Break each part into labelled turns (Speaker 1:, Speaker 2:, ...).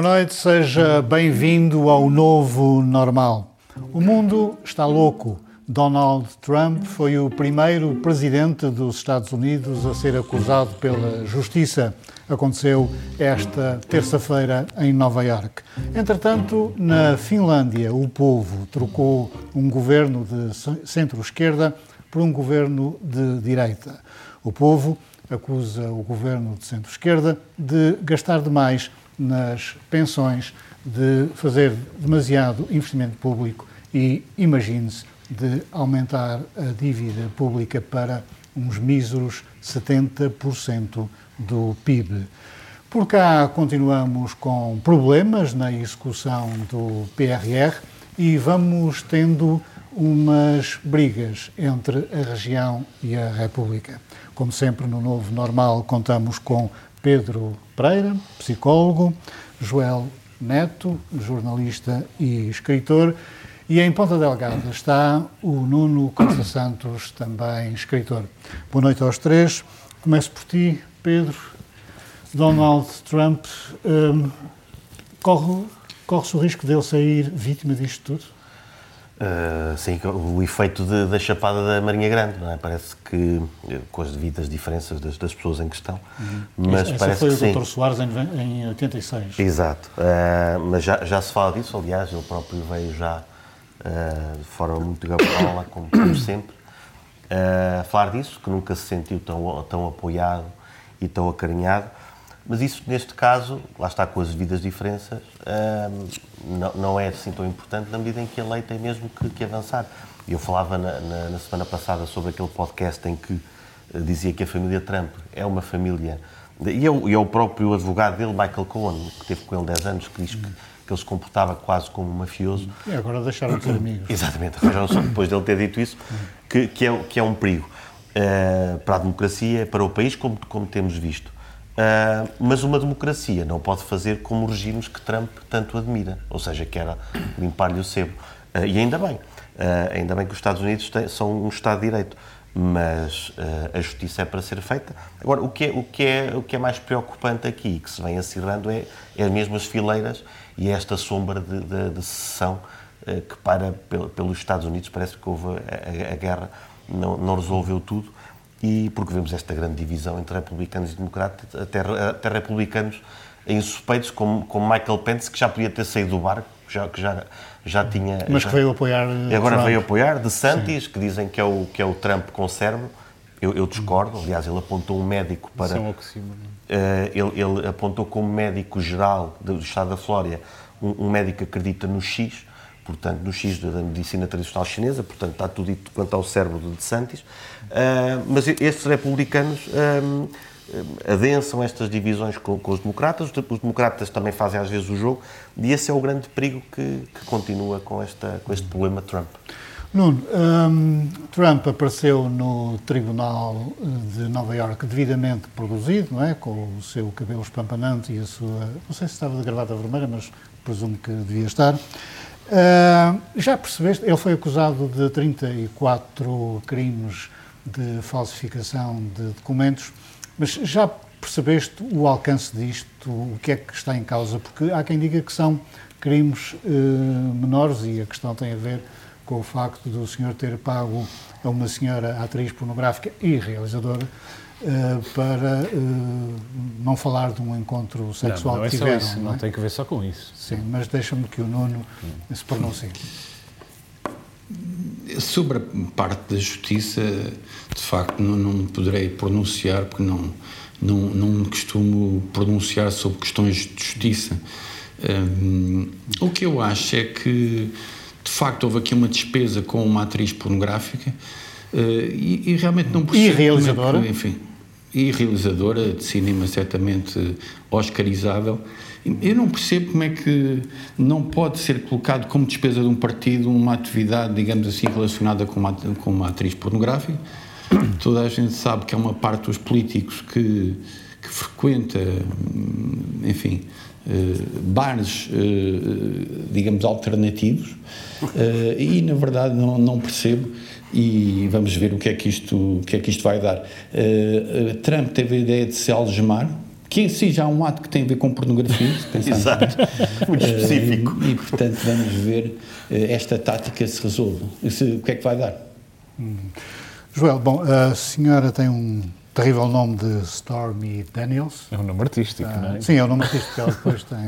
Speaker 1: Boa noite, seja bem-vindo ao novo normal. O mundo está louco. Donald Trump foi o primeiro presidente dos Estados Unidos a ser acusado pela Justiça. Aconteceu esta terça-feira em Nova York. Entretanto, na Finlândia, o povo trocou um governo de centro-esquerda por um governo de direita. O povo acusa o governo de centro-esquerda de gastar demais nas pensões, de fazer demasiado investimento público e, imagine-se, de aumentar a dívida pública para uns míseros 70% do PIB. Por cá continuamos com problemas na execução do PRR e vamos tendo umas brigas entre a região e a República. Como sempre, no Novo Normal, contamos com Pedro Pereira, psicólogo, Joel Neto, jornalista e escritor, e em Ponta Delgada está o Nuno Costa Santos, também escritor. Boa noite aos três. Começo por ti, Pedro. Donald Trump um, corre, corre-se o risco dele sair vítima disto tudo?
Speaker 2: Uh, sim, o efeito de, da chapada da Marinha Grande, não é? Parece que, com as devidas diferenças das, das pessoas em questão,
Speaker 1: uhum. mas Essa parece foi que o Dr. Soares em, em 86.
Speaker 2: Exato, uh, mas já, já se fala disso, aliás, ele próprio veio já uh, de forma muito gabola, como, como sempre, a falar disso, que nunca se sentiu tão, tão apoiado e tão acarinhado. Mas isso, neste caso, lá está com as devidas diferenças, não, não é assim tão importante na medida em que a lei tem mesmo que, que avançar. Eu falava na, na, na, semana passada sobre aquele podcast em que eh, dizia que a família Trump é uma família. E é, o, e é o próprio advogado dele, Michael Cohen, que teve com ele 10 anos, que diz que, que ele se comportava quase como um mafioso.
Speaker 1: E agora deixaram de ser amigos.
Speaker 2: Exatamente, arranjaram só depois dele ter dito isso, que, que, é, que é um perigo uh, para a democracia, para o país, como, como temos visto. Uh, mas uma democracia não pode fazer como regimes que Trump tanto admira, ou seja, que era limpar-lhe o sebo. Uh, e ainda bem, uh, ainda bem que os Estados Unidos têm, são um Estado de Direito, mas a justiça é para ser feita. Agora, o que é, o que é, o que é mais preocupante aqui, que se vem acirrando, é, é mesmo as fileiras e esta sombra de, de, de secessão que para pelos Estados Unidos, parece que houve a, a, a guerra, não, não resolveu tudo e porque vemos esta grande divisão entre republicanos e democratas, até, até republicanos insuspeitos, como, como Michael Pence, que já podia ter saído do barco, já, que já, já tinha...
Speaker 1: Mas
Speaker 2: já,
Speaker 1: que veio apoiar
Speaker 2: Agora Trump. veio apoiar, de Santis, Sim. que dizem que é o, que é o Trump com cérebro. Eu, eu discordo, aliás, ele apontou um médico para...
Speaker 1: São uh,
Speaker 2: ele, ele apontou como médico geral do Estado da Flórida um, um médico que acredita no X, portanto, no X da medicina tradicional chinesa, portanto, está tudo dito quanto ao cérebro de DeSantis, uh, mas estes republicanos um, ah, adensam estas divisões com, com, os democratas, os democratas também fazem às vezes o jogo, e esse é o grande perigo que, que continua com, esta, com este problema Trump.
Speaker 1: Nuno, um, Trump apareceu no Tribunal de Nova Iorque devidamente produzido, não é? Com o seu cabelo espampanante e a sua. Não sei se estava de gravata vermelha, mas presumo que devia estar. Uh, já percebeste, ele foi acusado de 34 crimes de falsificação de documentos, mas já percebeste o alcance disto, o que é que está em causa? Porque há quem diga que são crimes uh, menores e a questão tem a ver com o facto do senhor ter pago a uma senhora atriz pornográfica e realizadora Uh, para uh, não falar de um encontro sexual
Speaker 3: não, não
Speaker 1: que é tiveram.
Speaker 3: Isso, não, não é? tem que ver só com isso.
Speaker 1: Sim, mas deixa-me que o Nuno hum. se pronuncie.
Speaker 4: Sobre a parte da justiça, de facto, não, não poderei pronunciar, porque não, não, não costumo pronunciar sobre questões de justiça. Um, o que eu acho é que, de facto, houve aqui uma despesa com uma atriz pornográfica uh, e, e, realmente não percebo.
Speaker 1: E realizadora?
Speaker 4: É que, enfim, e realizadora de cinema certamente oscarizável. Eu não percebo como é que não pode ser colocado como despesa de um partido uma atividade, digamos assim, relacionada com uma, com uma atriz pornográfica. Toda a gente sabe que é uma parte dos políticos que, que frequenta, enfim, uh, bares, uh, digamos, alternativos, uh, e na verdade não, não percebo e vamos ver o que é que isto, o que é que isto vai dar. Uh, uh, Trump teve a ideia de se algemar, que em si já é um ato que tem a ver com pornografia, se pensarmos
Speaker 2: Exato. Muito específico.
Speaker 4: Eh, e, portanto, vamos ver eh, esta tática se resolve. Se, o que é que vai dar?
Speaker 1: Joel, bom, a senhora tem um terrível nome de Stormy Daniels.
Speaker 3: É um nome artístico,
Speaker 1: Ah,
Speaker 3: não é?
Speaker 1: Sim, é o nome artístico que ela depois tem.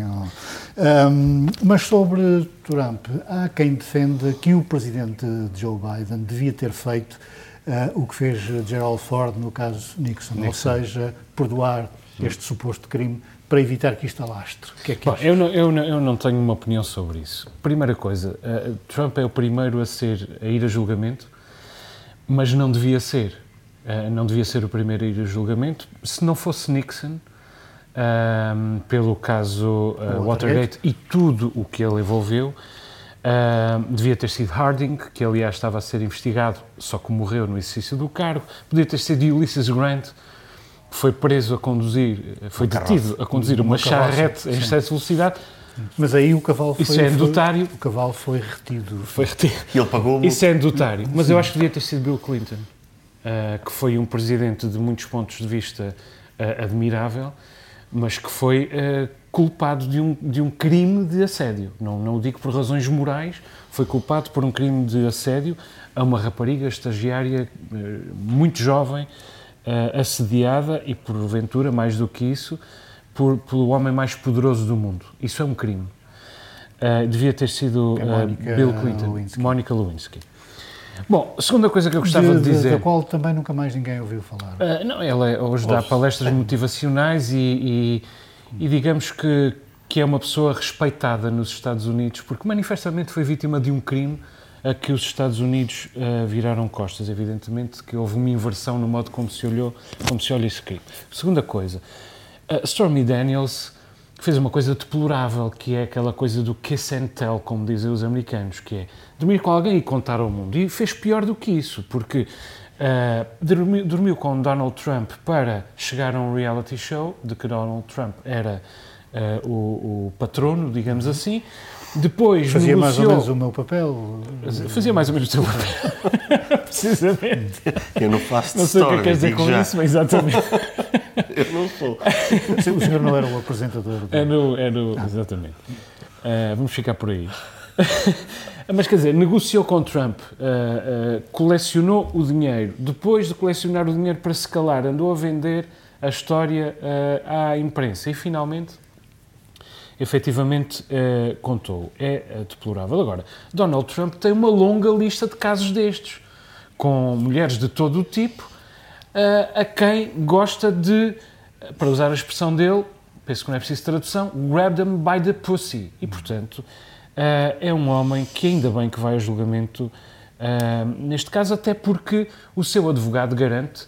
Speaker 1: Ahm, mas sobre Trump, há quem defenda que o presidente Joe Biden devia ter feito ah, o que fez Gerald Ford no caso Nixon, ou seja, perdoar este suposto crime para evitar que isto alastre. Que é que
Speaker 3: Bom, eu não, eu, não, eu não tenho uma opinião sobre isso. Primeira coisa, eh, Trump é o primeiro a ser a ir a julgamento, mas não devia ser. Eh, não devia ser o primeiro a ir a julgamento. Se não fosse Nixon, ahm, pelo caso eh,
Speaker 1: Watergate.
Speaker 3: E tudo o que ele envolveu, ahm, devia ter sido Harding, que aliás estava a ser investigado, só que morreu no exercício do cargo. Podia ter sido Ulysses Grant, que foi preso a conduzir, eh, foi detido a conduzir uma,
Speaker 1: Uma carroça,
Speaker 3: charrete em excesso de velocidade,
Speaker 1: Mas aí o cavalo foi...
Speaker 3: Isso é
Speaker 1: foi-
Speaker 3: notário.
Speaker 1: O cavalo foi retido.
Speaker 3: foi retido.
Speaker 2: E ele pagou o
Speaker 3: Isso é notário, mas eu acho que devia ter sido Bill Clinton, ah, que foi um presidente de muitos pontos de vista ah, admirável, mas que foi ah, culpado de um, de um crime de assédio. Não, não o digo por razões morais, foi culpado por um crime de assédio a uma rapariga estagiária muito jovem, assediada e, porventura, mais do que isso, por, pelo homem mais poderoso do mundo. Isso é um crime. Ah, devia ter sido
Speaker 1: Mónica
Speaker 3: Bill Clinton,
Speaker 1: Lewinsky.
Speaker 3: Mónica Lewinsky. Bom, a segunda coisa que eu gostava de,
Speaker 1: de,
Speaker 3: dizer...
Speaker 1: Da qual também nunca mais ninguém ouviu falar.
Speaker 3: Ah, não, ela é- hoje dá palestras motivacionais e, e- e digamos que, que é uma pessoa respeitada nos Estados Unidos, porque manifestamente foi vítima de um crime a que os Estados Unidos ah, viraram costas. Evidentemente que houve uma inversão no modo como se olhou, como se olha esse crime. Segunda coisa, a Stormy Daniels fez uma coisa deplorável, que é aquela coisa do kiss and tell, como dizem os americanos, que é dormir com alguém e contar ao mundo. E fez pior do que isso, porque ah, dormiu, dormiu com Donald Trump para chegar a um reality show, de que Donald Trump era ah, o, o patrono, digamos assim. Depois
Speaker 1: Fazia mais ou
Speaker 3: negociou...
Speaker 1: menos o meu papel.
Speaker 3: Fazia mais ou menos o seu papel. Precisamente.
Speaker 2: Eu não faço
Speaker 3: Não sei o que é queres dizer com
Speaker 2: já.
Speaker 3: isso, mas exatamente.
Speaker 2: Eu não sou.
Speaker 1: O senhor não era o apresentador. do-
Speaker 3: É no, é no, exatamente. Ah, vamos ficar por aí. Mas quer dizer, negociou com Trump, ah, ah, colecionou o dinheiro. Depois de colecionar o dinheiro para se calar, andou a vender a história ah, à imprensa e finalmente, efetivamente, ah, contou. É ah, deplorável. Agora, Donald Trump tem uma longa lista de casos destes, com mulheres de todo o tipo, ah, a quem gosta de, para usar a expressão dele, penso que não é preciso tradução, grab them by the pussy. E, portanto, é um homem que ainda bem que vai a julgamento, neste caso até porque o seu advogado garante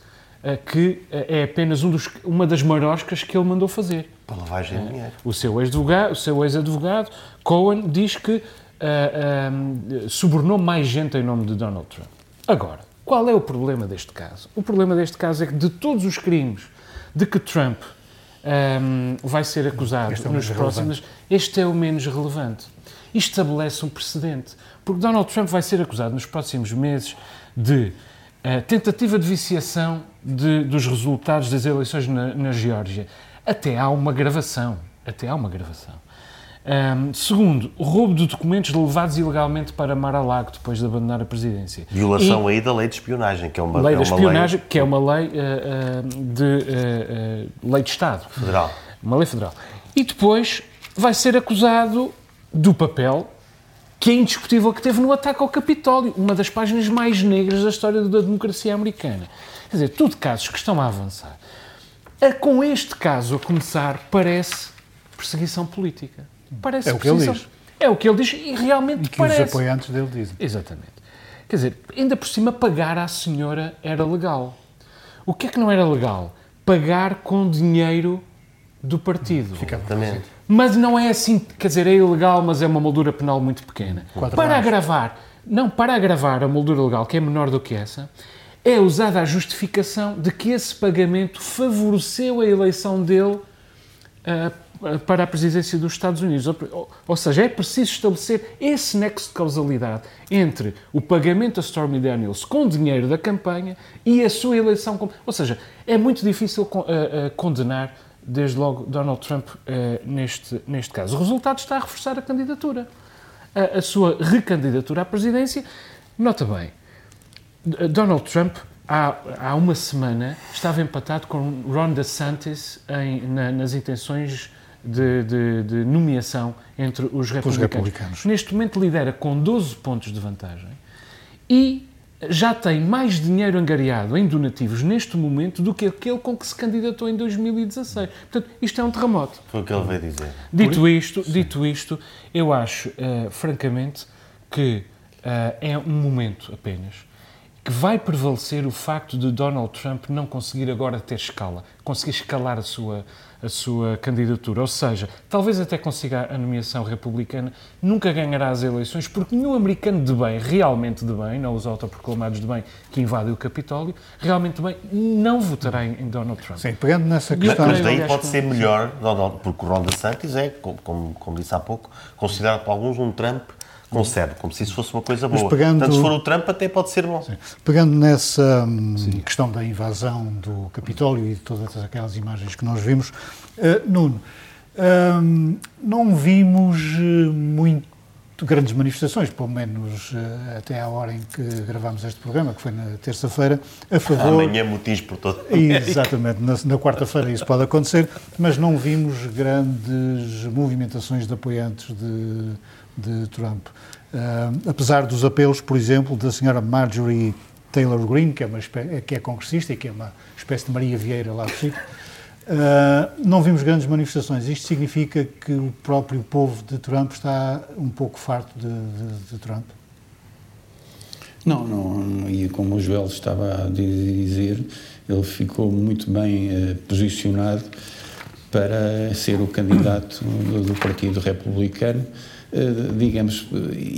Speaker 3: que é apenas um dos- uma das maroscas que ele mandou fazer.
Speaker 2: Para lavagem de dinheiro.
Speaker 3: O seu ex-advogado, o seu ex-advogado Cohen, diz que ah, ah, subornou mais gente em nome de Donald Trump. Agora, qual é o problema deste caso? O problema deste caso é que de todos os crimes de que Trump ah, vai ser acusado
Speaker 1: Este é
Speaker 3: nos próximos, este é o menos relevante. Isto estabelece um precedente, porque Donald Trump vai ser acusado nos próximos meses de ah, tentativa de viciação de- dos resultados das eleições na, na Geórgia. Até há uma gravação. Até há uma gravação. Ahm, segundo, roubo de documentos levados ilegalmente para Mar-a-Lago depois de abandonar a presidência.
Speaker 2: Violação aí da lei de espionagem, que é uma,
Speaker 3: Lei
Speaker 2: é uma
Speaker 3: espionagem,
Speaker 2: lei
Speaker 3: que é uma lei ah, de ah, lei de Estado.
Speaker 2: federal.
Speaker 3: Uma lei federal. E depois vai ser acusado do papel que é indiscutível que teve no ataque ao Capitólio, uma das páginas mais negras da história da democracia americana. Quer dizer, tudo casos que estão a avançar. A, com este caso a começar, parece perseguição política. Parece
Speaker 1: É o que ele diz.
Speaker 3: É o que ele diz e realmente
Speaker 1: E que
Speaker 3: parece.
Speaker 1: os apoiantes dele dizem.
Speaker 3: Exatamente. Quer dizer, ainda por cima, pagar à senhora era legal. O que é que não era legal? Pagar com dinheiro do partido.
Speaker 2: Exatamente.
Speaker 3: Mas não é assim, quer dizer, é ilegal, mas é uma moldura penal muito pequena.
Speaker 1: Quatro
Speaker 3: para
Speaker 1: anos.
Speaker 3: agravar, não, para agravar a moldura legal, que é menor do que essa, é usada a justificação de que esse pagamento favoreceu a eleição dele ah, para a presidência dos Estados Unidos. Ou, ou seja, é preciso estabelecer esse nexo de causalidade entre o pagamento a Stormy Daniels com dinheiro da campanha e a sua eleição. com- Ou seja, é muito difícil con- ah, ah, condenar desde logo, Donald Trump eh, neste, neste caso. O resultado está a reforçar a candidatura, a, a sua recandidatura à presidência. Nota bem, Donald Trump há, há uma semana estava empatado com Ron DeSantis em, na, nas intenções de, de, de, nomeação entre os republicanos. republicanos. Neste momento lidera com 12 pontos de vantagem e já tem mais dinheiro angariado em donativos neste momento do que aquele com que se candidatou em 2016. Portanto, isto é um terremoto.
Speaker 2: Foi o que ele veio dizer.
Speaker 3: Dito isto, dito isto, eu acho, uh, francamente, que uh, é um momento apenas que vai prevalecer o facto de Donald Trump não conseguir agora ter escala, conseguir escalar a sua, a sua candidatura. Ou seja, talvez até consiga a nomeação republicana, nunca ganhará as eleições, porque nenhum americano de bem, realmente de bem, não os autoproclamados de bem que invadem o Capitólio, realmente de bem, não votará em, em Donald Trump.
Speaker 1: Sim, pegando nessa questão...
Speaker 2: Mas daí pode ser melhor, Donald, porque o Ron DeSantis é, como, como disse há pouco, considerado por alguns um Trump concede, como se isso fosse uma coisa boa. Pegando, Portanto, se for o Trump, até pode ser bom.
Speaker 1: Sim. Pegando nessa hum, questão da invasão do Capitólio e de todas aquelas imagens que nós vimos, uh, Nuno, uh, não vimos eh, muito grandes manifestações, pelo menos uh, até à hora em que gravámos este programa, que foi na terça-feira, a favor...
Speaker 2: Amanhã motins por todo
Speaker 1: Exatamente, na, na quarta-feira isso pode acontecer, mas não vimos grandes movimentações de apoiantes de de Trump. Uh, apesar dos apelos, por exemplo, da senhora Marjorie Taylor Greene, que é, uma que é congressista e que é uma espécie de Maria Vieira lá do sítio, uh, não vimos grandes manifestações. Isto significa que o próprio povo de Trump está um pouco farto de, de, de Trump?
Speaker 4: Não, não, e como o Joel estava a dizer, ele ficou muito bem uh, posicionado para ser o candidato do, do Partido Republicano eh, digamos,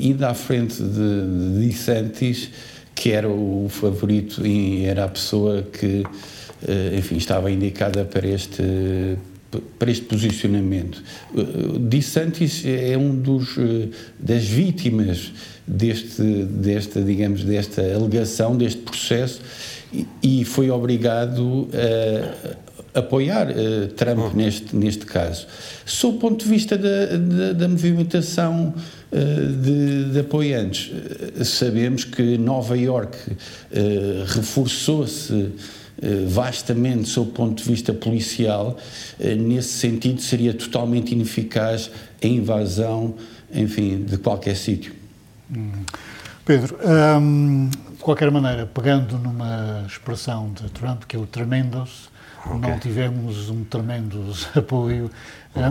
Speaker 4: indo à frente de, de DeSantis, que era o favorito e era a pessoa que, eh, enfim, estava indicada para este para este posicionamento. Eh, DeSantis é um dos das vítimas deste desta digamos desta alegação deste processo e, e foi obrigado a apoiar uh, Trump uhum. neste, neste caso. Sob o ponto de vista da, da, da movimentação uh, de, de, apoiantes, uh, sabemos que Nova York reforçou-se vastamente sob o ponto de vista policial, nesse sentido seria totalmente ineficaz a invasão, enfim, de qualquer sítio.
Speaker 1: Hum. Pedro, um, de qualquer maneira, pegando numa expressão de Trump, que é o tremendous, Okay. Não tivemos um tremendo apoio.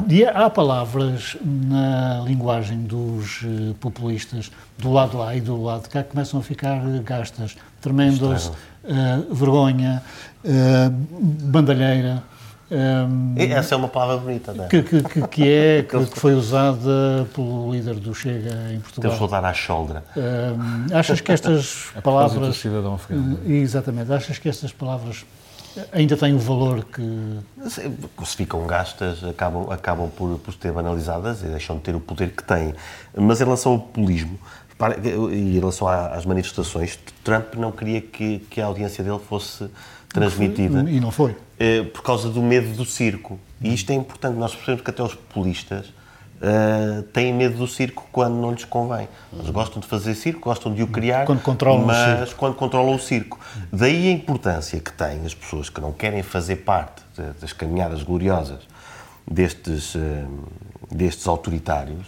Speaker 1: E há palavras na linguagem dos eh, populistas, do lado lá e do lado de cá, que começam a ficar gastas. Tremendos, uh, vergonha, uh, bandalheira.
Speaker 2: Um, Essa é uma palavra bonita, não é?
Speaker 1: Que, que, que, é, que, foi usada pelo líder do Chega em Portugal.
Speaker 2: Que voltar à choldra.
Speaker 1: Um, achas que estas palavras...
Speaker 3: do cidadão afegão.
Speaker 1: Exatamente. Achas que estas palavras ainda tem o valor que.
Speaker 2: Se ficam gastas, acabam, acabam por, por ter banalizadas e deixam de ter o poder que têm. Mas em relação ao populismo e em relação às manifestações, Trump não queria que, que a audiência dele fosse transmitida.
Speaker 1: E não foi.
Speaker 2: Eh, por causa do medo do circo. E isto é importante, nós percebemos que até os populistas uh, têm medo do circo quando não lhes convém. Eles gostam de fazer circo, gostam de o criar,
Speaker 1: quando controlam
Speaker 2: mas
Speaker 1: o circo.
Speaker 2: quando controlam o circo. Daí a importância que têm as pessoas que não querem fazer parte das caminhadas gloriosas destes, uh, destes autoritários,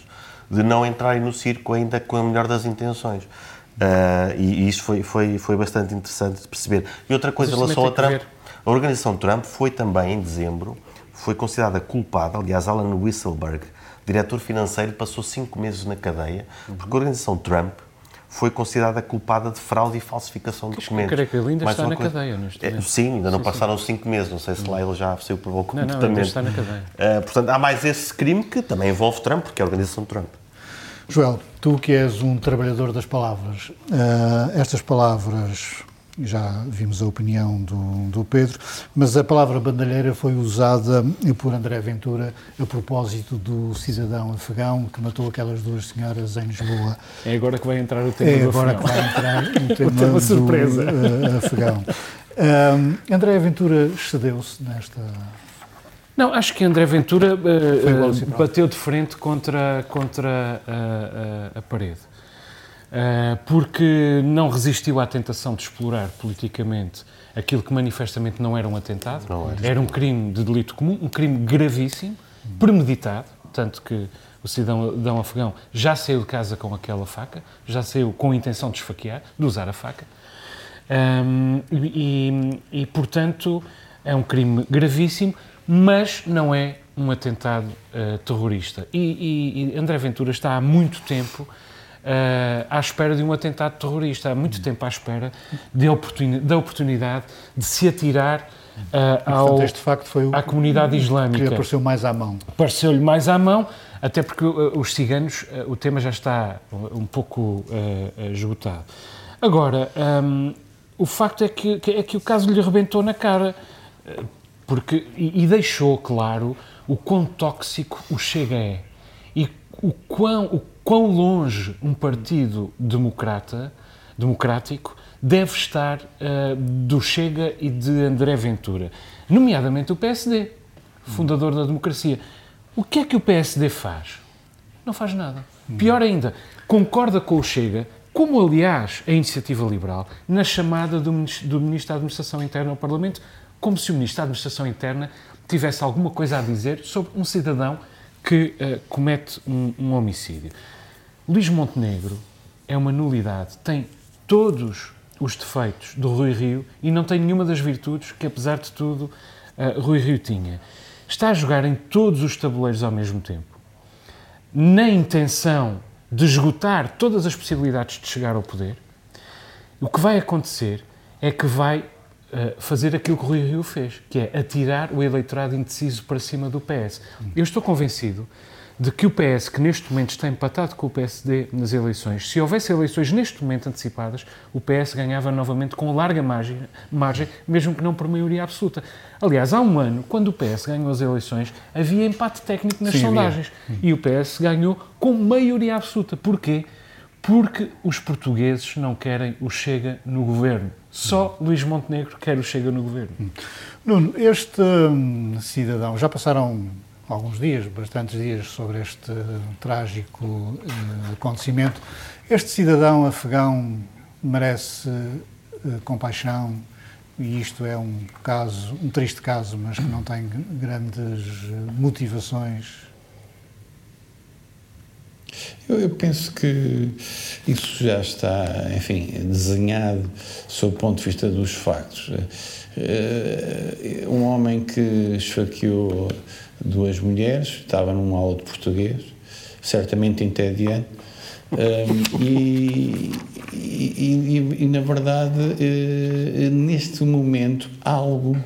Speaker 2: de não entrarem no circo ainda com a melhor das intenções. Uh, e, e isso foi, foi, foi bastante interessante de perceber. E outra coisa em relação a Trump, a organização Trump foi também, em dezembro, foi considerada culpada, aliás, Alan Whistleberg, diretor financeiro, passou cinco meses na cadeia, porque a organização Trump foi considerada culpada de fraude e falsificação de documentos.
Speaker 3: Creio que ele ainda está na coisa... cadeia neste é,
Speaker 2: Sim, ainda não sim, passaram sim. cinco meses, não sei se lá ele já saiu por bom comportamento. Não,
Speaker 3: não, está na cadeia.
Speaker 2: Uh, portanto, há mais esse crime que também envolve Trump, porque é a organização Trump.
Speaker 1: Joel, tu que és um trabalhador das palavras, uh, estas palavras já vimos a opinião do, do, Pedro, mas a palavra bandalheira foi usada por André Ventura a propósito do cidadão afegão que matou aquelas duas senhoras em Lisboa.
Speaker 3: É agora que vai entrar o tema
Speaker 1: é
Speaker 3: do
Speaker 1: agora
Speaker 3: afegão.
Speaker 1: que vai entrar o tema, o tema surpresa. Do, uh, afegão. Um, André Ventura excedeu-se nesta
Speaker 3: Não, acho que André Ventura uh, uh, bateu de frente contra, contra a, a, a parede. Uh, porque não resistiu à tentação de explorar politicamente aquilo que manifestamente não era um atentado, era. era um crime de delito comum, um crime gravíssimo, premeditado, tanto que o cidadão afegão já saiu de casa com aquela faca, já saiu com a intenção de esfaquear, de usar a faca, um, e, e, portanto, é um crime gravíssimo, mas não é um atentado uh, terrorista. E, e, e, André Ventura está há muito tempo uh, à espera de um atentado terrorista, há muito tempo à espera de oportuni da oportunidade de se atirar uh, ao,
Speaker 1: portanto, este facto foi o,
Speaker 3: à comunidade islâmica.
Speaker 1: Que apareceu mais à mão.
Speaker 3: Apareceu-lhe mais à mão, até porque os ciganos, o tema já está um pouco esgotado. Agora, um, o facto é que, é que o caso lhe rebentou na cara porque, e, e deixou claro o quão tóxico o Chega é e o quão, o quão longe um partido democrata, democrático deve estar uh, do Chega e de André Ventura, nomeadamente o PSD, fundador da democracia. O que é que o PSD faz? Não faz nada. Pior ainda, concorda com o Chega, como aliás a Iniciativa Liberal, na chamada do, do Ministro da Administração Interna ao Parlamento como se o Ministro da Administração Interna tivesse alguma coisa a dizer sobre um cidadão que uh, comete um, um, homicídio. Luís Montenegro é uma nulidade, tem todos os defeitos do Rui Rio e não tem nenhuma das virtudes que, apesar de tudo, uh, Rui Rio tinha. Está a jogar em todos os tabuleiros ao mesmo tempo, na intenção de esgotar todas as possibilidades de chegar ao poder. O que vai acontecer é que vai fazer aquilo que o Rui Rio fez, que é atirar o eleitorado indeciso para cima do PS. Eu estou convencido de que o PS, que neste momento está empatado com o PSD nas eleições, se houvesse eleições neste momento antecipadas, o PS ganhava novamente com larga margem, margem mesmo que não por maioria absoluta. Aliás, há um ano, quando o PS ganhou as eleições, havia empate técnico nas Sim, sondagens. Havia. E o PS ganhou com maioria absoluta. Porquê? Porque os portugueses não querem o Chega no governo. Só Luís Montenegro quer o Chega no governo.
Speaker 1: Nuno, este hum, cidadão, já passaram alguns dias, bastantes dias, sobre este trágico uh, acontecimento. Este cidadão afegão merece uh, compaixão e isto é um caso, um triste caso, mas que não tem grandes motivações
Speaker 4: eu, eu, penso que isso já está, enfim, desenhado sob o ponto de vista dos factos. Eh, um homem que esfaqueou duas mulheres, estava numa aula de português, certamente entediante, eh, e, e, e, na verdade, eh, neste momento, algo,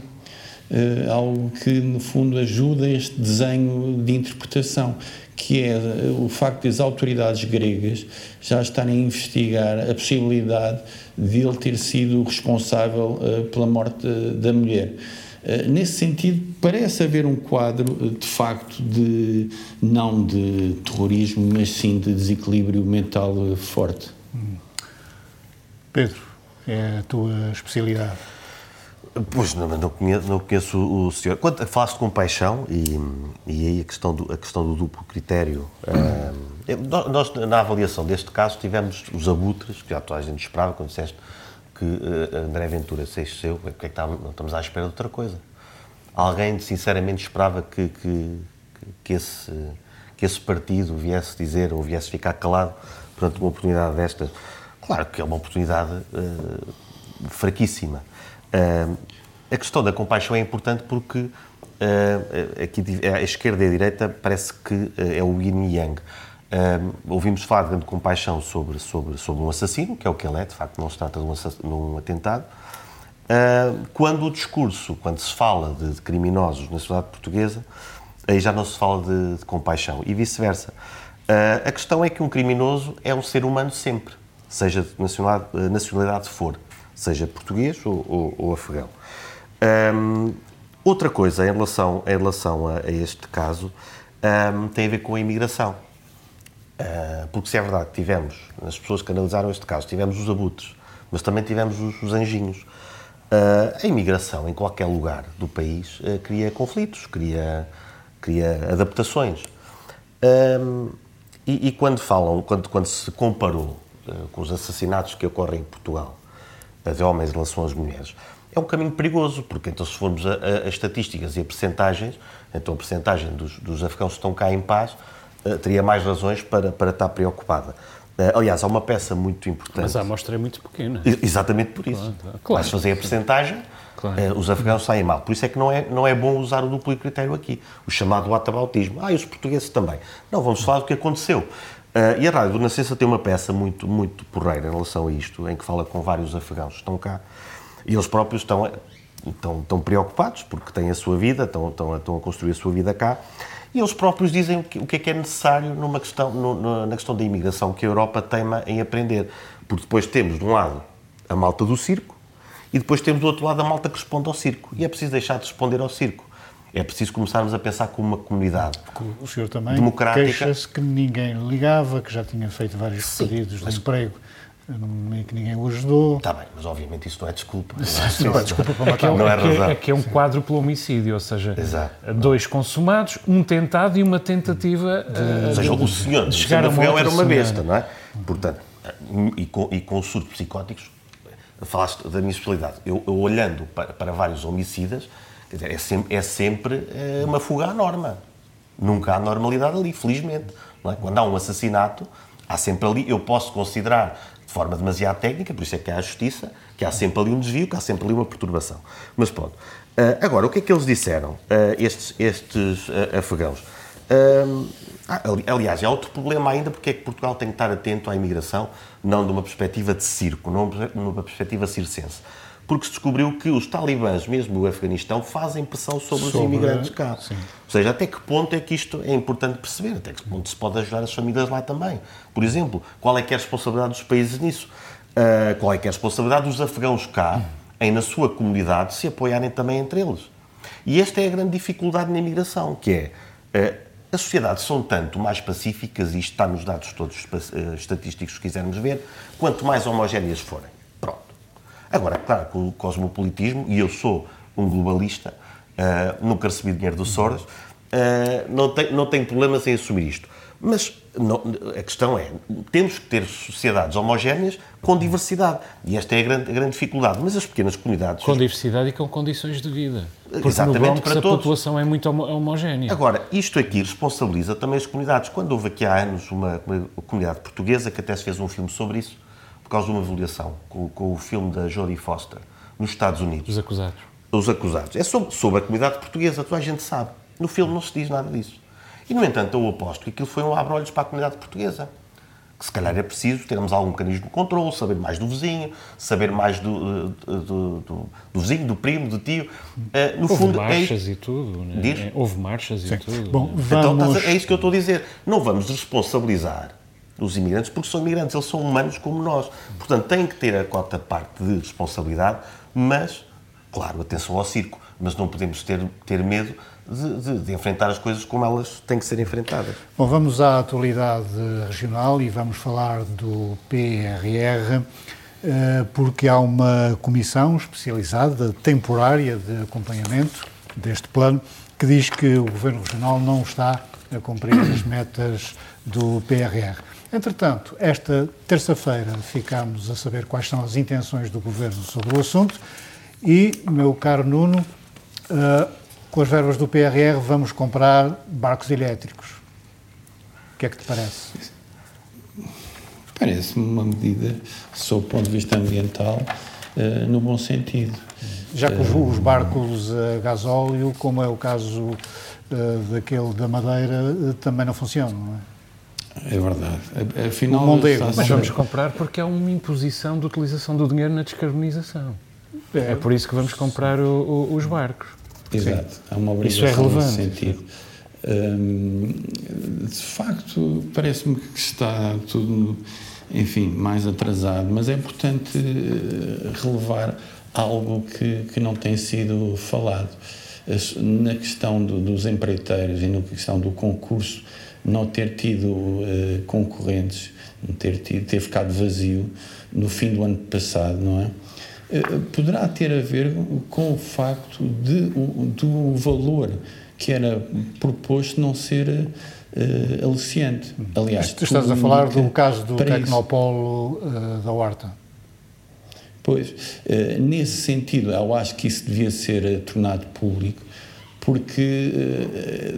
Speaker 4: algo que no fundo ajuda este desenho de interpretação que é o facto de as autoridades gregas já estarem a investigar a possibilidade de ele ter sido responsável uh, pela morte da mulher. Uh, nesse sentido, parece haver um quadro, uh, de facto, de não de terrorismo, mas sim de desequilíbrio mental forte.
Speaker 1: Pedro, é a tua especialidade.
Speaker 2: Pois, não, não, conheço, não conheço o senhor. Quando falaste com paixão, e, e aí a questão do, a questão do duplo critério, uh, nós na avaliação deste caso tivemos os abutres, que já toda a gente esperava, quando disseste que uh, André Ventura se seu, porque é que estamos, à espera de outra coisa? Alguém sinceramente esperava que, que, que, esse, que esse partido viesse dizer ou viesse ficar calado perante uma oportunidade desta? Claro que é uma oportunidade uh, fraquíssima Uh, a questão da compaixão é importante porque uh, aqui a esquerda e a direita parece que é o yin e yang. Uh, ouvimos falar de grande compaixão sobre, sobre, sobre um assassino, que é o que ele é, de facto não se trata de um, de um atentado, quando o discurso, quando se fala de, de, criminosos na sociedade portuguesa, aí já não se fala de, de compaixão, e vice-versa. a questão é que um criminoso é um ser humano sempre, seja de nacionalidade, nacionalidade for seja português ou, ou, ou afegão. Um, outra coisa em relação, em relação a, a este caso um, tem a ver com a imigração. Uh, porque se é verdade, tivemos, as pessoas que analisaram este caso, tivemos os abutres, mas também tivemos os, os anjinhos. a imigração em qualquer lugar do país cria conflitos, cria, cria adaptações. E, e, quando falam, quando, quando se comparou com os assassinatos que ocorrem em Portugal, de homens em relação às mulheres, é um caminho perigoso, porque então se formos a, a, a estatísticas e a percentagens, então a percentagem dos, dos afegãos que estão cá em paz teria mais razões para, para estar preocupada. Uh, aliás, há uma peça muito importante.
Speaker 3: Mas a amostra é muito pequena.
Speaker 2: Exatamente por isso. Claro, claro. fazer a percentagem, claro. uh, os afegãos saem mal. Por isso é que não é, não é bom usar o duplo critério aqui, o chamado atabautismo. Ah, e os portugueses também. Não, vamos falar do que aconteceu. E a Rádio do Nascença tem uma peça muito, muito porreira em relação a isto, em que fala com vários afegãos que estão cá e eles próprios estão, estão, estão preocupados porque têm a sua vida, estão, estão, estão a construir a sua vida cá. E eles próprios dizem o que, o que é que é necessário numa questão, no, na questão da imigração que a Europa teima em aprender. Porque depois temos, de um lado, a malta do circo e depois temos, do outro lado, a malta que responde ao circo. E é preciso deixar de responder ao circo. É preciso começarmos a pensar como uma comunidade
Speaker 1: o senhor também democrática. queixa-se que ninguém ligava, que já tinha feito vários Sim, pedidos de emprego e que ninguém o ajudou.
Speaker 2: Está bem, mas obviamente isso não é desculpa.
Speaker 1: Não, não é desculpa para matar.
Speaker 3: É, não é, razão. É, que é um quadro pelo homicídio, ou seja, Exato. dois consumados, um tentado e uma tentativa de,
Speaker 2: uh, ou seja, de, o senhor de chegar a uma era uma besta, não é? Portanto, e com, e com surtos psicóticos, falaste da minha especialidade. Eu, eu olhando para, para, vários homicidas, dizer, é sempre, é sempre é uma fuga à norma. Nunca há normalidade ali, felizmente. É? Quando há um assassinato, há sempre ali, eu posso considerar de forma demasiado técnica, por isso é que há a justiça, que há sempre ali um desvio, que há sempre ali uma perturbação. Mas pronto. Uh, agora, o que é que eles disseram, uh, estes, estes uh, afegãos? aliás, é outro problema ainda, porque é que Portugal tem que estar atento à imigração, não de uma perspectiva de circo, não numa perspectiva circense porque se descobriu que os talibãs, mesmo o Afeganistão, fazem pressão sobre, sobre os imigrantes cá. Sim. Ou seja, até que ponto é que isto é importante perceber, até que ponto se pode ajudar as famílias lá também. Por exemplo, qual é que é a responsabilidade dos países nisso? Uh, qual é que é a responsabilidade dos afegãos cá, em na sua comunidade, se apoiarem também entre eles? E esta é a grande dificuldade na imigração, que é... Uh, as sociedades são tanto mais pacíficas, e isto está nos dados todos uh, estatísticos que quisermos ver, quanto mais homogéneas forem. Agora, claro que o cosmopolitismo, e eu sou um globalista, uh, nunca recebi dinheiro do Soros, uh, não, tem, não tenho problemas em assumir isto. Mas não, a questão é, temos que ter sociedades homogéneas com diversidade. E esta é a grande, a grande dificuldade. Mas as pequenas comunidades...
Speaker 3: Com diversidade e com condições de vida. Porque Exatamente, no Bronx para a todos. população é muito homogénea.
Speaker 2: Agora, isto aqui responsabiliza também as comunidades. Quando houve aqui há anos uma, uma comunidade portuguesa que até se fez um filme sobre isso, causa de uma avaliação com, com, o filme da Jodie Foster, nos Estados Unidos.
Speaker 3: Os acusados.
Speaker 2: Os acusados. É sobre, sobre a comunidade portuguesa, toda a gente sabe. No filme não se diz nada disso. E, no entanto, eu aposto que aquilo foi um abre-olhos para a comunidade portuguesa. Que se calhar é preciso termos algum mecanismo de controle, saber mais do vizinho, saber mais do, do, do, do, do vizinho, do primo, do tio.
Speaker 3: Uh, no Houve fundo, é marchas é... e tudo, né? Diz? Houve marchas Sim. e tudo.
Speaker 2: Bom, vamos... Então, é isso que eu estou a dizer. Não vamos responsabilizar dos imigrantes, porque são imigrantes, eles são humanos como nós. Portanto, têm que ter a cota parte de responsabilidade, mas, claro, atenção ao circo, mas não podemos ter, ter medo de, de, de, enfrentar as coisas como elas têm que ser enfrentadas.
Speaker 1: Bom, vamos à atualidade regional e vamos falar do PRR, eh, porque há uma comissão especializada, temporária, de acompanhamento deste plano, que diz que o Governo Regional não está a cumprir as metas do PRR. Entretanto, esta terça-feira ficámos a saber quais são as intenções do Governo sobre o assunto e, meu caro Nuno, uh, com as verbas do PRR vamos comprar barcos elétricos. O que é que te parece?
Speaker 4: Parece-me uma medida, sob o ponto de vista ambiental, uh, no bom sentido.
Speaker 1: Já que uh, os barcos a gasóleo, como é o caso daquele da Madeira, também não funcionam, não é?
Speaker 4: É verdade. Afinal,
Speaker 3: Mondego, mas vamos comprar porque é uma imposição de utilização do dinheiro na descarbonização. É, é por isso que vamos comprar o, o, os barcos.
Speaker 4: Exato. Sim. Há uma obrigação
Speaker 3: isso é relevante. nesse
Speaker 4: sentido. Hum, de facto, parece-me que está tudo, enfim, mais atrasado, mas é importante eh, relevar algo que, que não tem sido falado. Na questão do, dos empreiteiros e na questão do concurso não ter tido uh, concorrentes, ter, tido, ter ficado vazio no fim do ano passado, não é? poderá ter a ver com o facto de, do valor que era proposto não ser uh, aliciante.
Speaker 1: Aliás, tu estás a falar do caso do Tecnopolo uh, da Horta.
Speaker 4: Pois, nesse sentido, eu acho que isso devia ser tornado público, porque,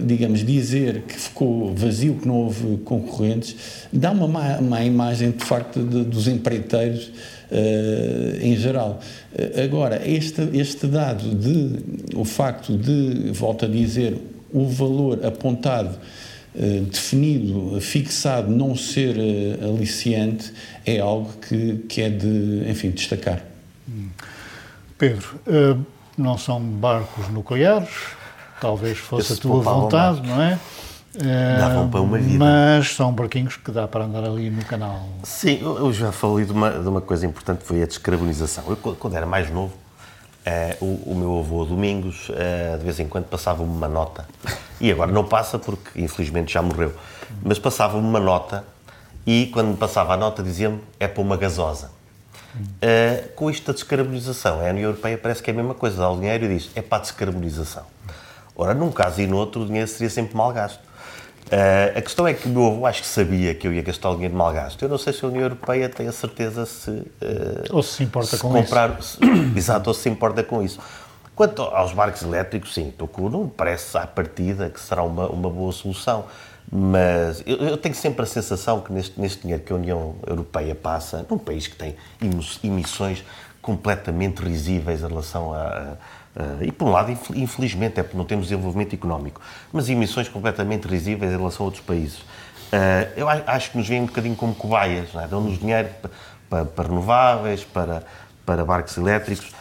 Speaker 4: digamos, dizer que ficou vazio, que não houve concorrentes, dá uma má, má imagem, de facto, de, dos empreiteiros em geral. Agora, este, este dado de, o facto de, volto a dizer, o valor apontado definido, fixado, não ser aliciante, é algo que, que é de, enfim, destacar.
Speaker 1: Pedro, não são barcos nucleares, talvez fosse a tua vontade, não é?
Speaker 2: Davam para uma vida.
Speaker 1: Mas são barquinhos que dá para andar ali no canal.
Speaker 2: Sim, eu já falei de uma, de uma coisa importante, foi a descarbonização. Eu, quando era mais novo, Uh, o, o, meu avô Domingos uh, de vez em quando passava-me uma nota e agora não passa porque infelizmente já morreu mas passava-me uma nota e quando me passava a nota dizia-me é para uma gasosa uh, com isto da descarbonização a União Europeia parece que é a mesma coisa dá o dinheiro e diz é para a descarbonização ora num caso e no outro o dinheiro seria sempre mal gasto Uh, a questão é que o meu avô acho que sabia que eu ia gastar o dinheiro mal gasto. Eu não sei se a União Europeia tem a certeza se. Uh,
Speaker 1: ou se se importa
Speaker 2: se
Speaker 1: com
Speaker 2: comprar,
Speaker 1: isso.
Speaker 2: Se, exato, ou se importa com isso. Quanto aos barcos elétricos, sim, Tocu não parece à partida que será uma, uma boa solução. Mas eu, eu, tenho sempre a sensação que neste, neste dinheiro que a União Europeia passa, num país que tem emissões completamente risíveis em relação a Uh, e, por um lado, infelizmente, é porque não temos desenvolvimento económico, mas emissões completamente risíveis em relação a outros países. Uh, eu acho que nos veem um bocadinho como cobaias, é? dão-nos dinheiro para, para, renováveis, para, para barcos elétricos.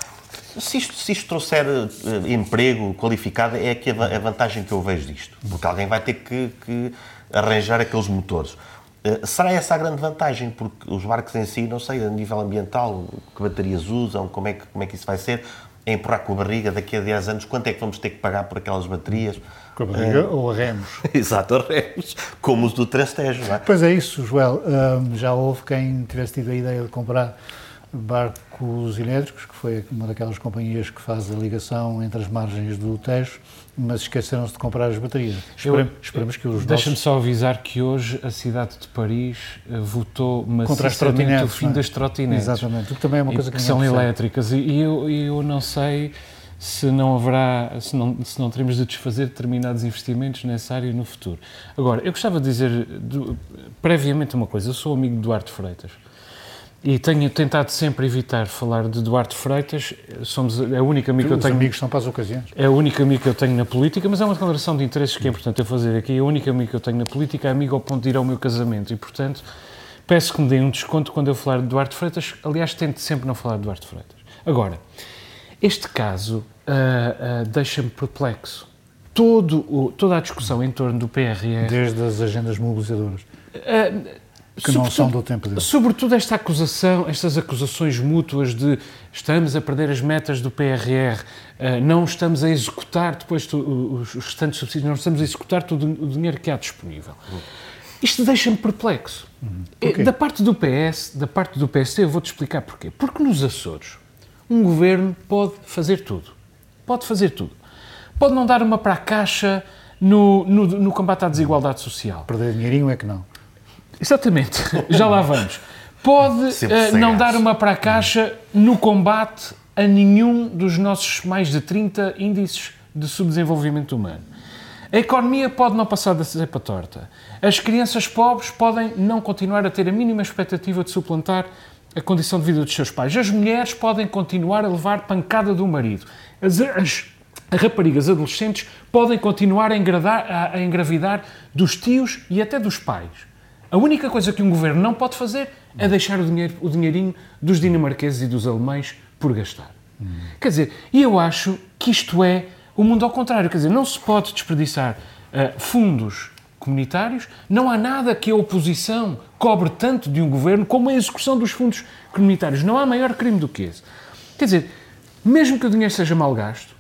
Speaker 2: Se isto, se isto trouxer uh, emprego qualificado, é aqui a, a, vantagem que eu vejo disto, porque alguém vai ter que, que arranjar aqueles motores. será essa a grande vantagem? Porque os barcos em si, não sei, a nível ambiental, que baterias usam, como é que, como é que isso vai ser? Empurrar com a barriga daqui a 10 anos, quanto é que vamos ter que pagar por aquelas baterias?
Speaker 1: Com a barriga uh, ou a remos?
Speaker 2: Exato, a remos, como os do Trastejo, é?
Speaker 1: Pois é isso, Joel. Uh, já houve quem tivesse tido a ideia de comprar barcos elétricos, que foi uma daquelas companhias que faz a ligação entre as margens do Tejo, mas esqueceram-se de comprar as baterias. Esperemos, esperemos que os
Speaker 3: Deixa-me só avisar que hoje a cidade de Paris uh, votou maciçamente o fim é? das trotinetes.
Speaker 1: Exatamente, o que também é uma coisa
Speaker 3: que,
Speaker 1: que
Speaker 3: são elétricas. E, e eu, eu não sei se não haverá, se não, se não teremos de desfazer determinados investimentos nessa área no futuro. Agora, eu gostava de dizer do, previamente uma coisa. Eu sou amigo de Duarte Freitas. E tenho tentado sempre evitar falar de Duarte Freitas. Somos a única amiga que eu tenho.
Speaker 1: Os amigos são para as ocasiões.
Speaker 3: É a única amiga que eu tenho na política, mas é uma declaração de interesses que é importante eu fazer aqui. A única amiga que eu tenho na política é amiga ao ponto de ir ao meu casamento e, portanto, peço que me deem um desconto quando eu falar de Duarte Freitas. Aliás, tento sempre não falar de Duarte Freitas. Agora, este caso uh, uh, deixa-me perplexo. Todo o, toda a discussão em torno do PRR.
Speaker 1: Desde as agendas mobilizadoras. Uh, que não são do tempo dele.
Speaker 3: Sobretudo esta acusação, estas acusações mútuas de estamos a perder as metas do PRR, eh, não estamos a executar depois os restantes subsídios, não estamos a executar todo o dinheiro que há disponível. Isto deixa-me perplexo. Uhum. Da parte do PS, da parte do PSD, eu vou-te explicar porquê. Porque nos Açores, um governo pode fazer tudo. Pode fazer tudo. Pode não dar uma para a caixa no, no, no combate à desigualdade social.
Speaker 1: Perder dinheirinho é que não.
Speaker 3: Exatamente, já lá vamos. Pode uh, não dar uma para a caixa no combate a nenhum dos nossos mais de 30 índices de subdesenvolvimento humano. A economia pode não passar da cepa torta. As crianças pobres podem não continuar a ter a mínima expectativa de suplantar a condição de vida dos seus pais. As mulheres podem continuar a levar pancada do marido. As, as raparigas adolescentes podem continuar a, a, a engravidar dos tios e até dos pais. A única coisa que um governo não pode fazer é deixar o, dinheiro, o dinheirinho dos dinamarqueses e dos alemães por gastar. Hum. Quer dizer, e eu acho que isto é o mundo ao contrário. Quer dizer, não se pode desperdiçar uh, fundos comunitários, não há nada que a oposição cobre tanto de um governo como a execução dos fundos comunitários. Não há maior crime do que esse. Quer dizer, mesmo que o dinheiro seja mal gasto,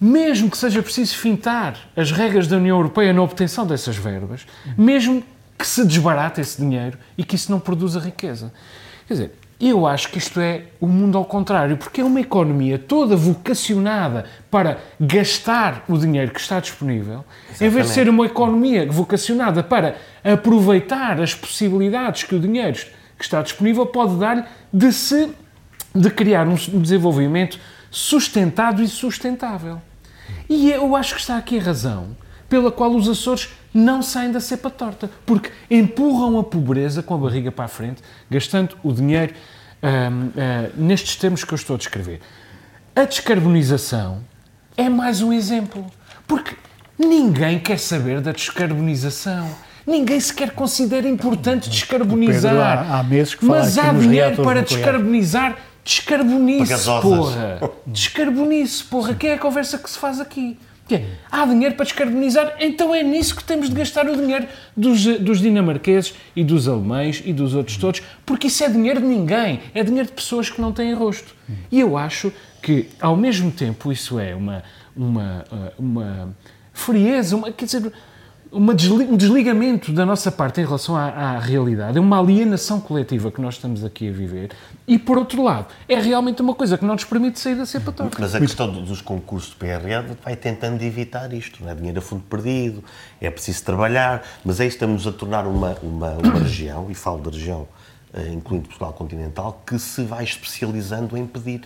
Speaker 3: mesmo que seja preciso fintar as regras da União Europeia na obtenção dessas verbas, mesmo que se desbarate esse dinheiro e que isso não produza riqueza. Quer dizer, Eu acho que isto é o mundo ao contrário, porque é uma economia toda vocacionada para gastar o dinheiro que está disponível, Exatamente. em vez de ser uma economia vocacionada para aproveitar as possibilidades que o dinheiro que está disponível pode dar de se de criar um desenvolvimento sustentado e sustentável. E eu acho que está aqui a razão pela qual os Açores não saem da cepa torta, porque empurram a pobreza com a barriga para a frente, gastando o dinheiro hum, nestes termos que eu estou a descrever. A descarbonização é mais um exemplo, porque ninguém quer saber da descarbonização. Ninguém sequer considera importante descarbonizar. Pedro,
Speaker 1: há, há meses que Mas
Speaker 3: há dinheiro para descarbonizar. Descarbonize, porra. Descarbonize, porra. Que é a conversa que se faz aqui. Que é, há dinheiro para descarbonizar, então é nisso que temos de gastar o dinheiro dos, dos dinamarqueses e dos alemães e dos outros todos, porque isso é dinheiro de ninguém, é dinheiro de pessoas que não têm rosto. E eu acho que, ao mesmo tempo, isso é uma, uma, uma frieza, uma, quer dizer, desli um desligamento da nossa parte em relação à, à, realidade, é uma alienação coletiva que nós estamos aqui a viver e, por outro lado, é realmente uma coisa que não nos permite sair da cepa torta.
Speaker 2: Mas a questão dos concursos de PRR vai tentando evitar isto, não é? Dinheiro a fundo perdido, é preciso trabalhar, mas aí estamos a tornar uma, uma, uma região, e falo da região, eh, incluindo Portugal continental, que se vai especializando em pedir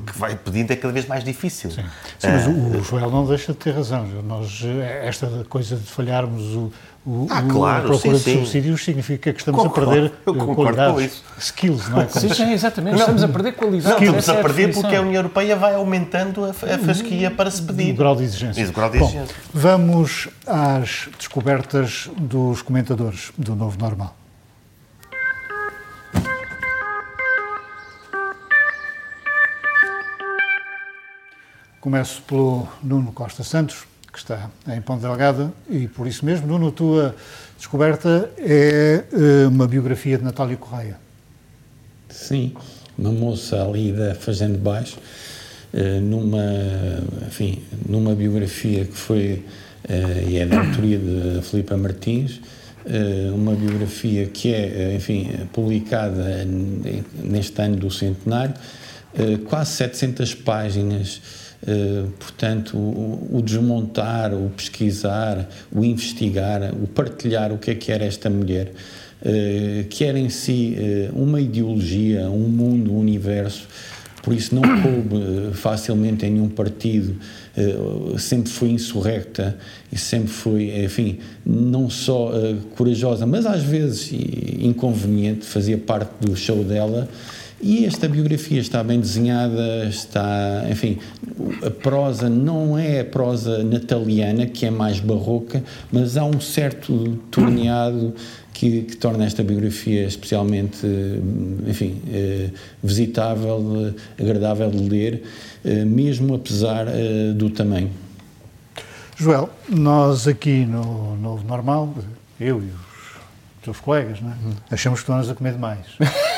Speaker 2: porque vai pedindo é cada vez mais difícil.
Speaker 1: Sim, Sim mas o, o Joel não deixa de ter razão. Nós, esta coisa de falharmos o, o, ah, claro, a procura sim, de subsídios sim. significa que estamos
Speaker 2: concordo,
Speaker 1: a perder
Speaker 2: qualidades,
Speaker 1: skills, não é?
Speaker 3: Sim, sim, exatamente. Não, estamos a perder qualidade.
Speaker 2: Não, estamos a perder porque a União Europeia vai aumentando a, a fasquia para se pedir.
Speaker 1: O grau de exigência.
Speaker 2: o grau de exigência.
Speaker 1: Bom, vamos às descobertas dos comentadores do Novo Normal. Começo pelo Nuno Costa Santos, que está em Ponte Delgada, e por isso mesmo, Nuno, a tua descoberta é eh, uma biografia de Natália Correia.
Speaker 4: Sim, uma moça ali da Fazenda Baixo, eh, numa, enfim, numa biografia que foi, eh, e é da autoria de Filipa Martins, uma biografia que é, enfim, publicada neste ano do centenário, quase 700 páginas eh, portanto, o, o, desmontar, o pesquisar, o investigar, o partilhar o que é que era esta mulher, uh, que era em si uh, uma ideologia, um mundo, um universo, por isso não coube facilmente em nenhum partido, sempre foi insurrecta e sempre foi, enfim, não só corajosa, mas às vezes inconveniente, fazia parte do show dela. E esta biografia está bem desenhada, está, enfim, a prosa não é a prosa nataliana, que é mais barroca, mas há um certo torneado que, que torna esta biografia especialmente, enfim, eh, visitável, agradável de ler, eh, mesmo apesar eh, do tamanho.
Speaker 1: Joel, nós aqui no Novo Normal, eu e os teus colegas, é? achamos que estão-nos a comer demais.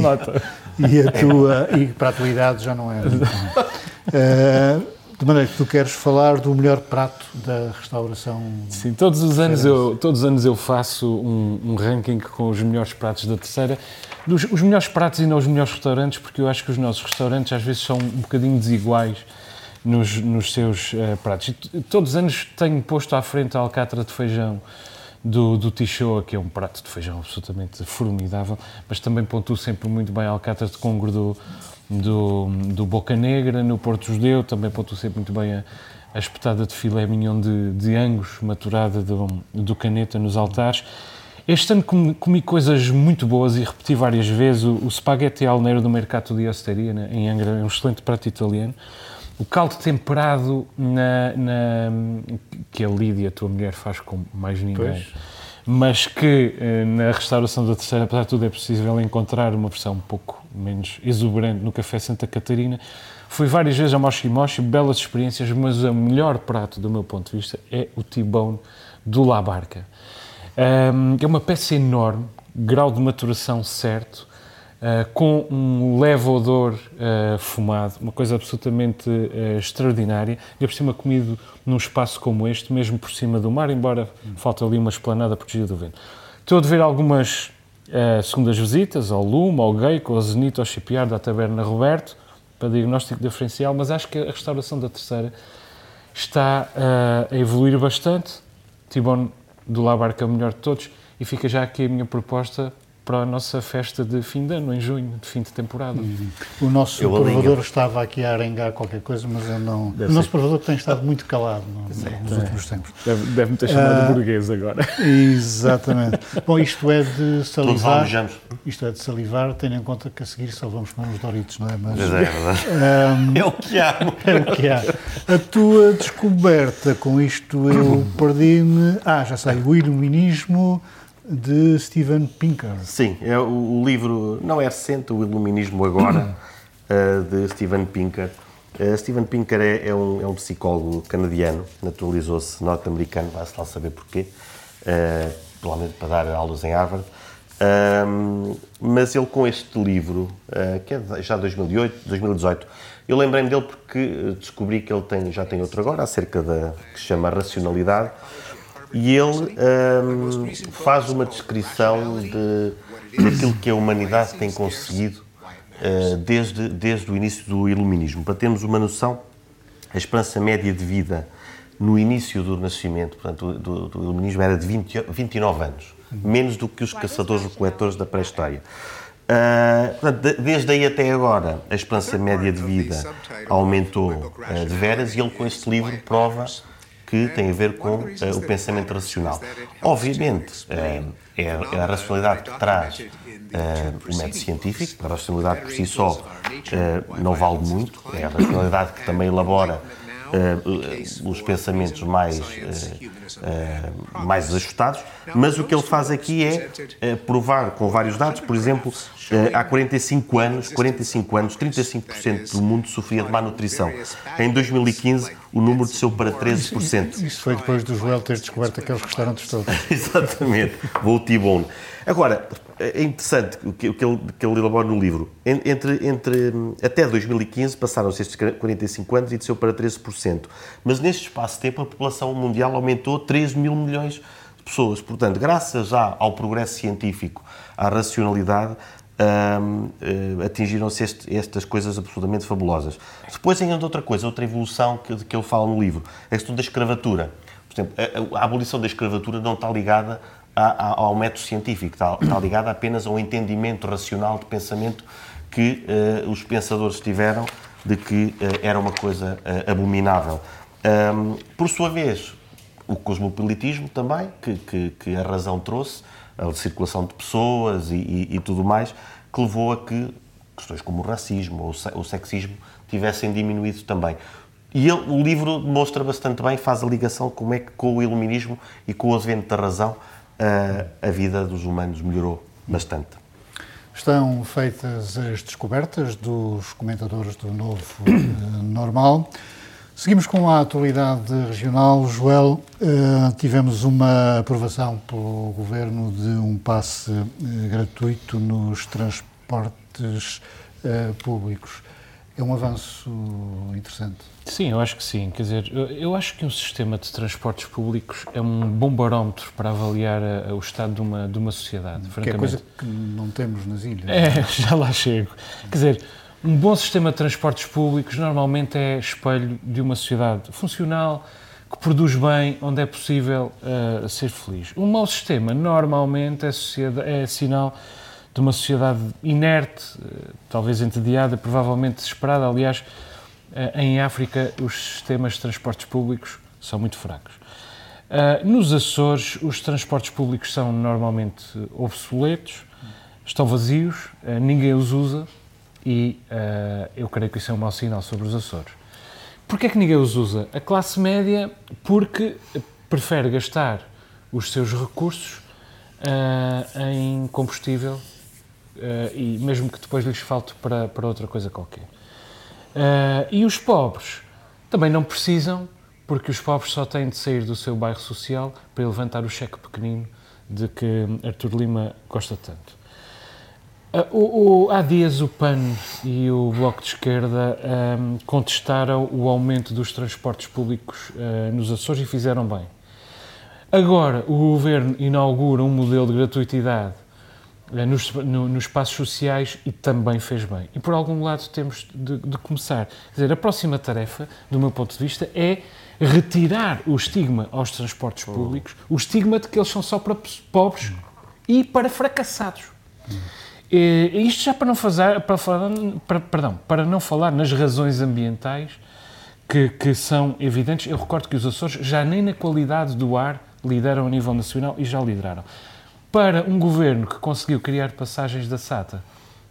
Speaker 3: Nota.
Speaker 1: E, a tua, e para a tua idade já não é. Uh, de maneira que tu queres falar do melhor prato da restauração.
Speaker 3: Sim, todos os anos eu, todos os anos eu faço um, um ranking com os melhores pratos da terceira. Dos, os melhores pratos e não os melhores restaurantes, porque eu acho que os nossos restaurantes às vezes são um bocadinho desiguais nos, nos seus uh, pratos. E todos os anos tenho posto à frente a alcatra de feijão do, do Tichoa, que é um prato de feijão absolutamente formidável, mas também pontuo sempre muito bem a alcatra de congro do, do, do Boca Negra, no Porto Judeu, também pontuo sempre muito bem a, a espetada de filé mignon de, de angus, maturada do, do caneta nos altares. Este ano comi, comi, coisas muito boas e repeti várias vezes. O, o spaghetti alneiro do Mercato di Osteria, né, em Angra, é um excelente prato italiano o caldo temperado na, na, que a Lídia, a tua mulher, faz com mais ninguém. Pois. Mas que eh, na restauração da terceira, apesar de tudo, é possível encontrar uma versão um pouco menos exuberante no Café Santa Catarina. Fui várias vezes a Moshi Moshi, belas experiências, mas o melhor prato, do meu ponto de vista, é o T-Bone do La Barca. É uma peça enorme, grau de maturação certo, Uh, com um leve odor uh, fumado, uma coisa absolutamente uh, extraordinária, e por cima comido num espaço como este, mesmo por cima do mar, embora falta ali uma esplanada protegida do vento. Estou a ver algumas segundas visitas ao Lume, ao Geico, ao Zenito, ao Shipyard, à Taberna Roberto, para diagnóstico diferencial, mas acho que a restauração da terceira está a evoluir bastante. Tibone do Labarca é o melhor de todos e fica já aqui a minha proposta para a nossa festa de fim de ano, em junho, de fim de temporada. Uhum.
Speaker 1: O nosso eu provador estava aqui a arengar qualquer coisa, mas eu não. Deve o nosso ser. provador tem estado muito calado no, nos últimos tempos.
Speaker 3: Deve-me deve ter chamado uh, burguês agora.
Speaker 1: Exatamente. Bom, isto é de salivar. Isto é de salivar, tendo em conta que a seguir só vamos comer uns Doritos, não é?
Speaker 2: Mas, mas é, é verdade. Um, é o que há.
Speaker 1: É o que há. A tua descoberta, com isto eu perdi-me. Ah, já sei, o iluminismo de Steven Pinker.
Speaker 2: Sim, é o, o livro, não é recente, o Iluminismo Agora, uh, de Steven Pinker. Uh, Steven Pinker é, é, um, é, um, psicólogo canadiano, naturalizou-se norte-americano, vai-se lá saber porquê, uh, provavelmente para dar aulas em Harvard. Uh, mas ele com este livro, uh, que é já 2008, 2018, eu lembrei-me dele porque descobri que ele tem, já tem outro agora, acerca da que se chama Racionalidade, e ele um, faz uma descrição de, daquilo que a humanidade tem conseguido uh, desde, desde o início do Iluminismo. Para termos uma noção, a esperança média de vida no início do nascimento, portanto, do, do Iluminismo era de 20, 29 anos, menos do que os caçadores-coletores da pré-história. Uh, desde aí até agora, a esperança média de vida aumentou uh, de veras e ele, com este livro, prova que tem a ver com uh, o pensamento racional. Obviamente, uh, é, a racionalidade que traz uh, o método científico, a racionalidade por si só não vale muito, é a racionalidade que também elabora os pensamentos mais, uh, mais ajustados, mas o que ele faz aqui é provar com vários dados, por exemplo, há 45 anos, 45 anos, 35% do mundo sofria de má nutrição. Em 2015, o número desceu para 13%.
Speaker 1: Isso foi depois do Joel ter descoberto aqueles restaurantes todos.
Speaker 2: Exatamente, vou T-Bone. Agora, é interessante o que, que, ele, que ele elabora no livro. Entre, entre, até 2015 passaram-se estes 45 anos e desceu para 13%. Mas neste espaço de tempo a população mundial aumentou 3 mil milhões de pessoas. Portanto, graças já ao progresso científico, à racionalidade, um, uh, atingiram-se estas coisas absolutamente fabulosas. Depois ainda outra coisa, outra evolução que, que ele fala no livro, é a questão da escravatura. Por exemplo, a, a abolição da escravatura não está ligada ao método científico, está, está ligada apenas ao entendimento racional de pensamento que uh, os pensadores tiveram de que uh, era uma coisa uh, abominável. Um, por sua vez, o cosmopolitismo também, que, que, que, a razão trouxe, a circulação de pessoas e, e, e, tudo mais, que levou a que questões como o racismo ou o sexismo tivessem diminuído também. E ele, o livro mostra bastante bem, faz a ligação como é que com o iluminismo e com o advento da razão a vida dos humanos melhorou bastante.
Speaker 1: Estão feitas as descobertas dos comentadores do novo uh, normal. Seguimos com a atualidade regional. Joel, uh, tivemos uma aprovação pelo Governo de um passe uh, gratuito nos transportes públicos. É um avanço interessante.
Speaker 3: Sim, eu acho que sim. Quer dizer, eu, eu acho que um sistema de transportes públicos é um bom barómetro para avaliar a, a, o estado de uma, de uma sociedade.
Speaker 1: Que francamente. é coisa que não temos nas ilhas.
Speaker 3: É, já lá chego. Quer dizer, um bom sistema de transportes públicos normalmente é espelho de uma sociedade funcional, que produz bem, onde é possível uh, ser feliz. Um mau sistema normalmente é, é sinal de uma sociedade inerte, uh, talvez entediada, provavelmente desesperada. Aliás, uh, em África os sistemas de transportes públicos são muito fracos. nos Açores, os transportes públicos são normalmente obsoletos, estão vazios, ninguém os usa e eu creio que isso é um mau sinal sobre os Açores. Porquê é que ninguém os usa? A classe média, porque prefere gastar os seus recursos em combustível e mesmo que depois lhes falte para, para outra coisa qualquer. e os pobres também não precisam, porque os pobres só têm de sair do seu bairro social para levantar o cheque pequenino de que Artur Lima gosta tanto. Uh, o, o, há dias o PAN e o Bloco de Esquerda um, contestaram o aumento dos transportes públicos uh, nos Açores e fizeram bem. Agora o Governo inaugura um modelo de gratuitidade nos, no, nos espaços sociais e também fez bem. E por algum lado temos de, de, começar. Quer dizer, a próxima tarefa, do meu ponto de vista, é retirar o estigma aos transportes públicos, o estigma de que eles são só para pobres e para fracassados. E, isto já para não fazer, para falar, para, perdão, para não falar nas razões ambientais que, que são evidentes. Eu recordo que os Açores já nem na qualidade do ar lideram a nível nacional e já lideraram. Para um governo que conseguiu criar passagens da SATA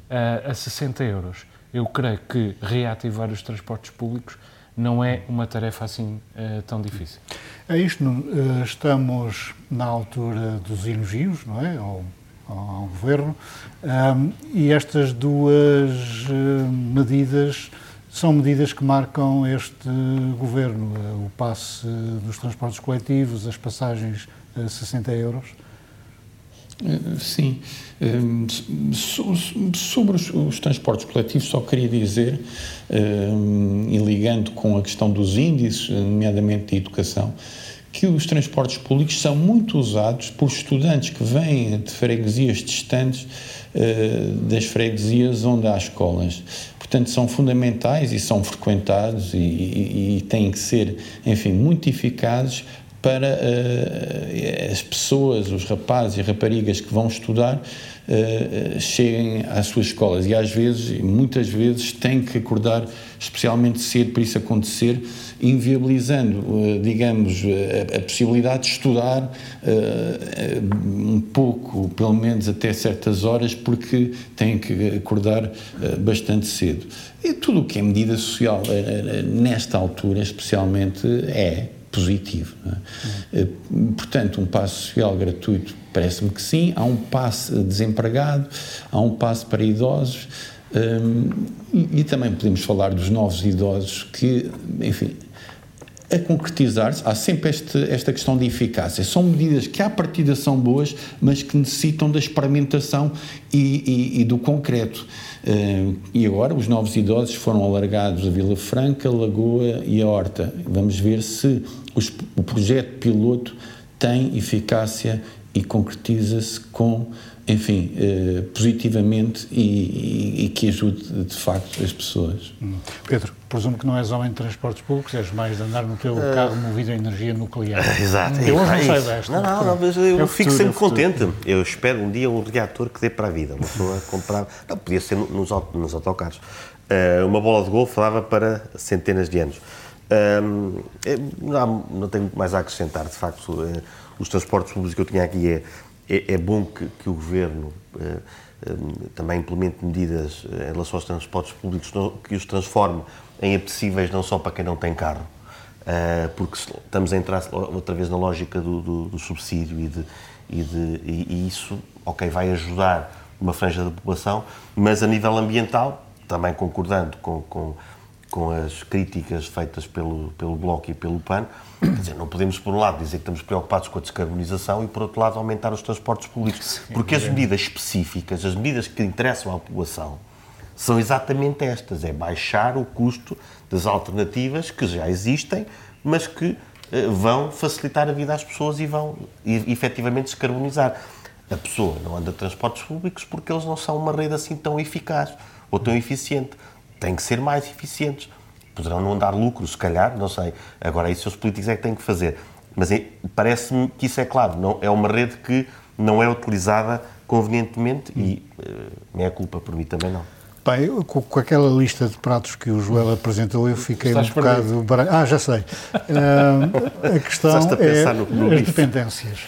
Speaker 3: a, a 60 euros, eu creio que reativar os transportes públicos não é uma tarefa assim uh, tão difícil.
Speaker 1: É isto, uh, estamos na altura dos elogios, não é? Ao, ao governo, um, e estas duas uh, medidas são medidas que marcam este governo: o passe dos transportes coletivos, as passagens a 60 euros.
Speaker 4: Sim. Hum, sobre os, transportes coletivos, só queria dizer, hum, e ligando com a questão dos índices, nomeadamente de educação, que os transportes públicos são muito usados por estudantes que vêm de freguesias distantes das freguesias onde há escolas. Portanto, são fundamentais e são frequentados e, e, e têm que ser, enfim, muito eficazes para uh, as pessoas, os rapazes e raparigas que vão estudar uh, cheguem às suas escolas e às vezes, muitas vezes, têm que acordar especialmente cedo para isso acontecer, inviabilizando, uh, digamos, a, a, possibilidade de estudar um pouco, pelo menos até certas horas, porque têm que acordar bastante cedo. E tudo o que é medida social nesta altura, especialmente, é positivo. É? Uhum. Portanto, um passo social gratuito parece-me que sim. Há um passe desempregado, há um passe para idosos um, e, e, também podemos falar dos novos idosos que, enfim, a concretizar-se, há sempre este, esta questão de eficácia. São medidas que, à partida, são boas, mas que necessitam da experimentação e, e, e do concreto. Uh, e agora os novos idosos foram alargados a Vila Franca, Lagoa e a Horta. Vamos ver se os, o projeto piloto tem eficácia e concretiza-se com enfim, eh, positivamente e, e, e, que ajude de facto as pessoas. Hum.
Speaker 1: Pedro, presumo que não és homem de transportes públicos, és mais de andar no teu uh... carro movido a energia nuclear.
Speaker 2: Exato. Eu hoje não sei desta. Não, não, não, mas eu é fico sempre é contente. Eu espero um dia um reator que dê para a vida. Uma pessoa comprar. Não, podia ser nos, nos autocarros. Uh, uma bola de golfe dava para centenas de anos. Uh, não, não tenho muito mais a acrescentar, de facto. Uh, os transportes públicos que eu tinha aqui é é, é bom que, que, o Governo eh, eh, também implemente medidas eh, em relação aos transportes públicos que os transforme em apetecíveis não só para quem não tem carro, porque estamos a entrar outra vez na lógica do, do, do subsídio e, de, e, de, e, isso, ok, vai ajudar uma franja da população, mas a nível ambiental, também concordando com, com com as críticas feitas pelo, pelo Bloco e pelo PAN, quer dizer, não podemos, por um lado, dizer que estamos preocupados com a descarbonização e, por outro lado, aumentar os transportes públicos. Sim, Porque as medidas específicas, as medidas que interessam à população, são exatamente estas: é baixar o custo das alternativas que já existem, mas que eh, vão facilitar a vida às pessoas e vão e, efetivamente descarbonizar. A pessoa não anda de transportes públicos porque eles não são uma rede assim tão eficaz ou tão eficiente têm que ser mais eficientes. Poderão não dar lucro, se calhar, não sei. Agora, isso os políticos é que têm que fazer. Mas é, parece-me que isso é claro, não, é uma rede que não é utilizada convenientemente e uh, é culpa por mim também não.
Speaker 1: Bem, com, com, aquela lista de pratos que o Joel apresentou, eu fiquei Estás um bocado baralho. Ah, já sei. Uh, a questão a é no, no as dependências.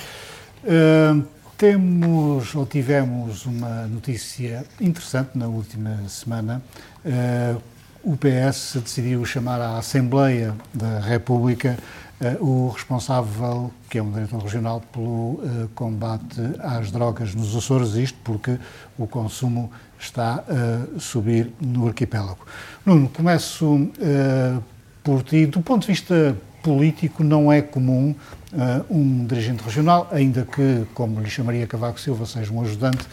Speaker 1: Uh, temos, ou tivemos, uma notícia interessante na última semana. Uh, o PS decidiu chamar à Assembleia da República uh, o responsável, que é um diretor regional, pelo uh, combate às drogas nos Açores, isto porque o consumo está a subir no arquipélago. Nuno, começo por ti. Do ponto de vista político, não é comum um dirigente regional, ainda que, como lhe chamaria Cavaco Silva, seja um ajudante,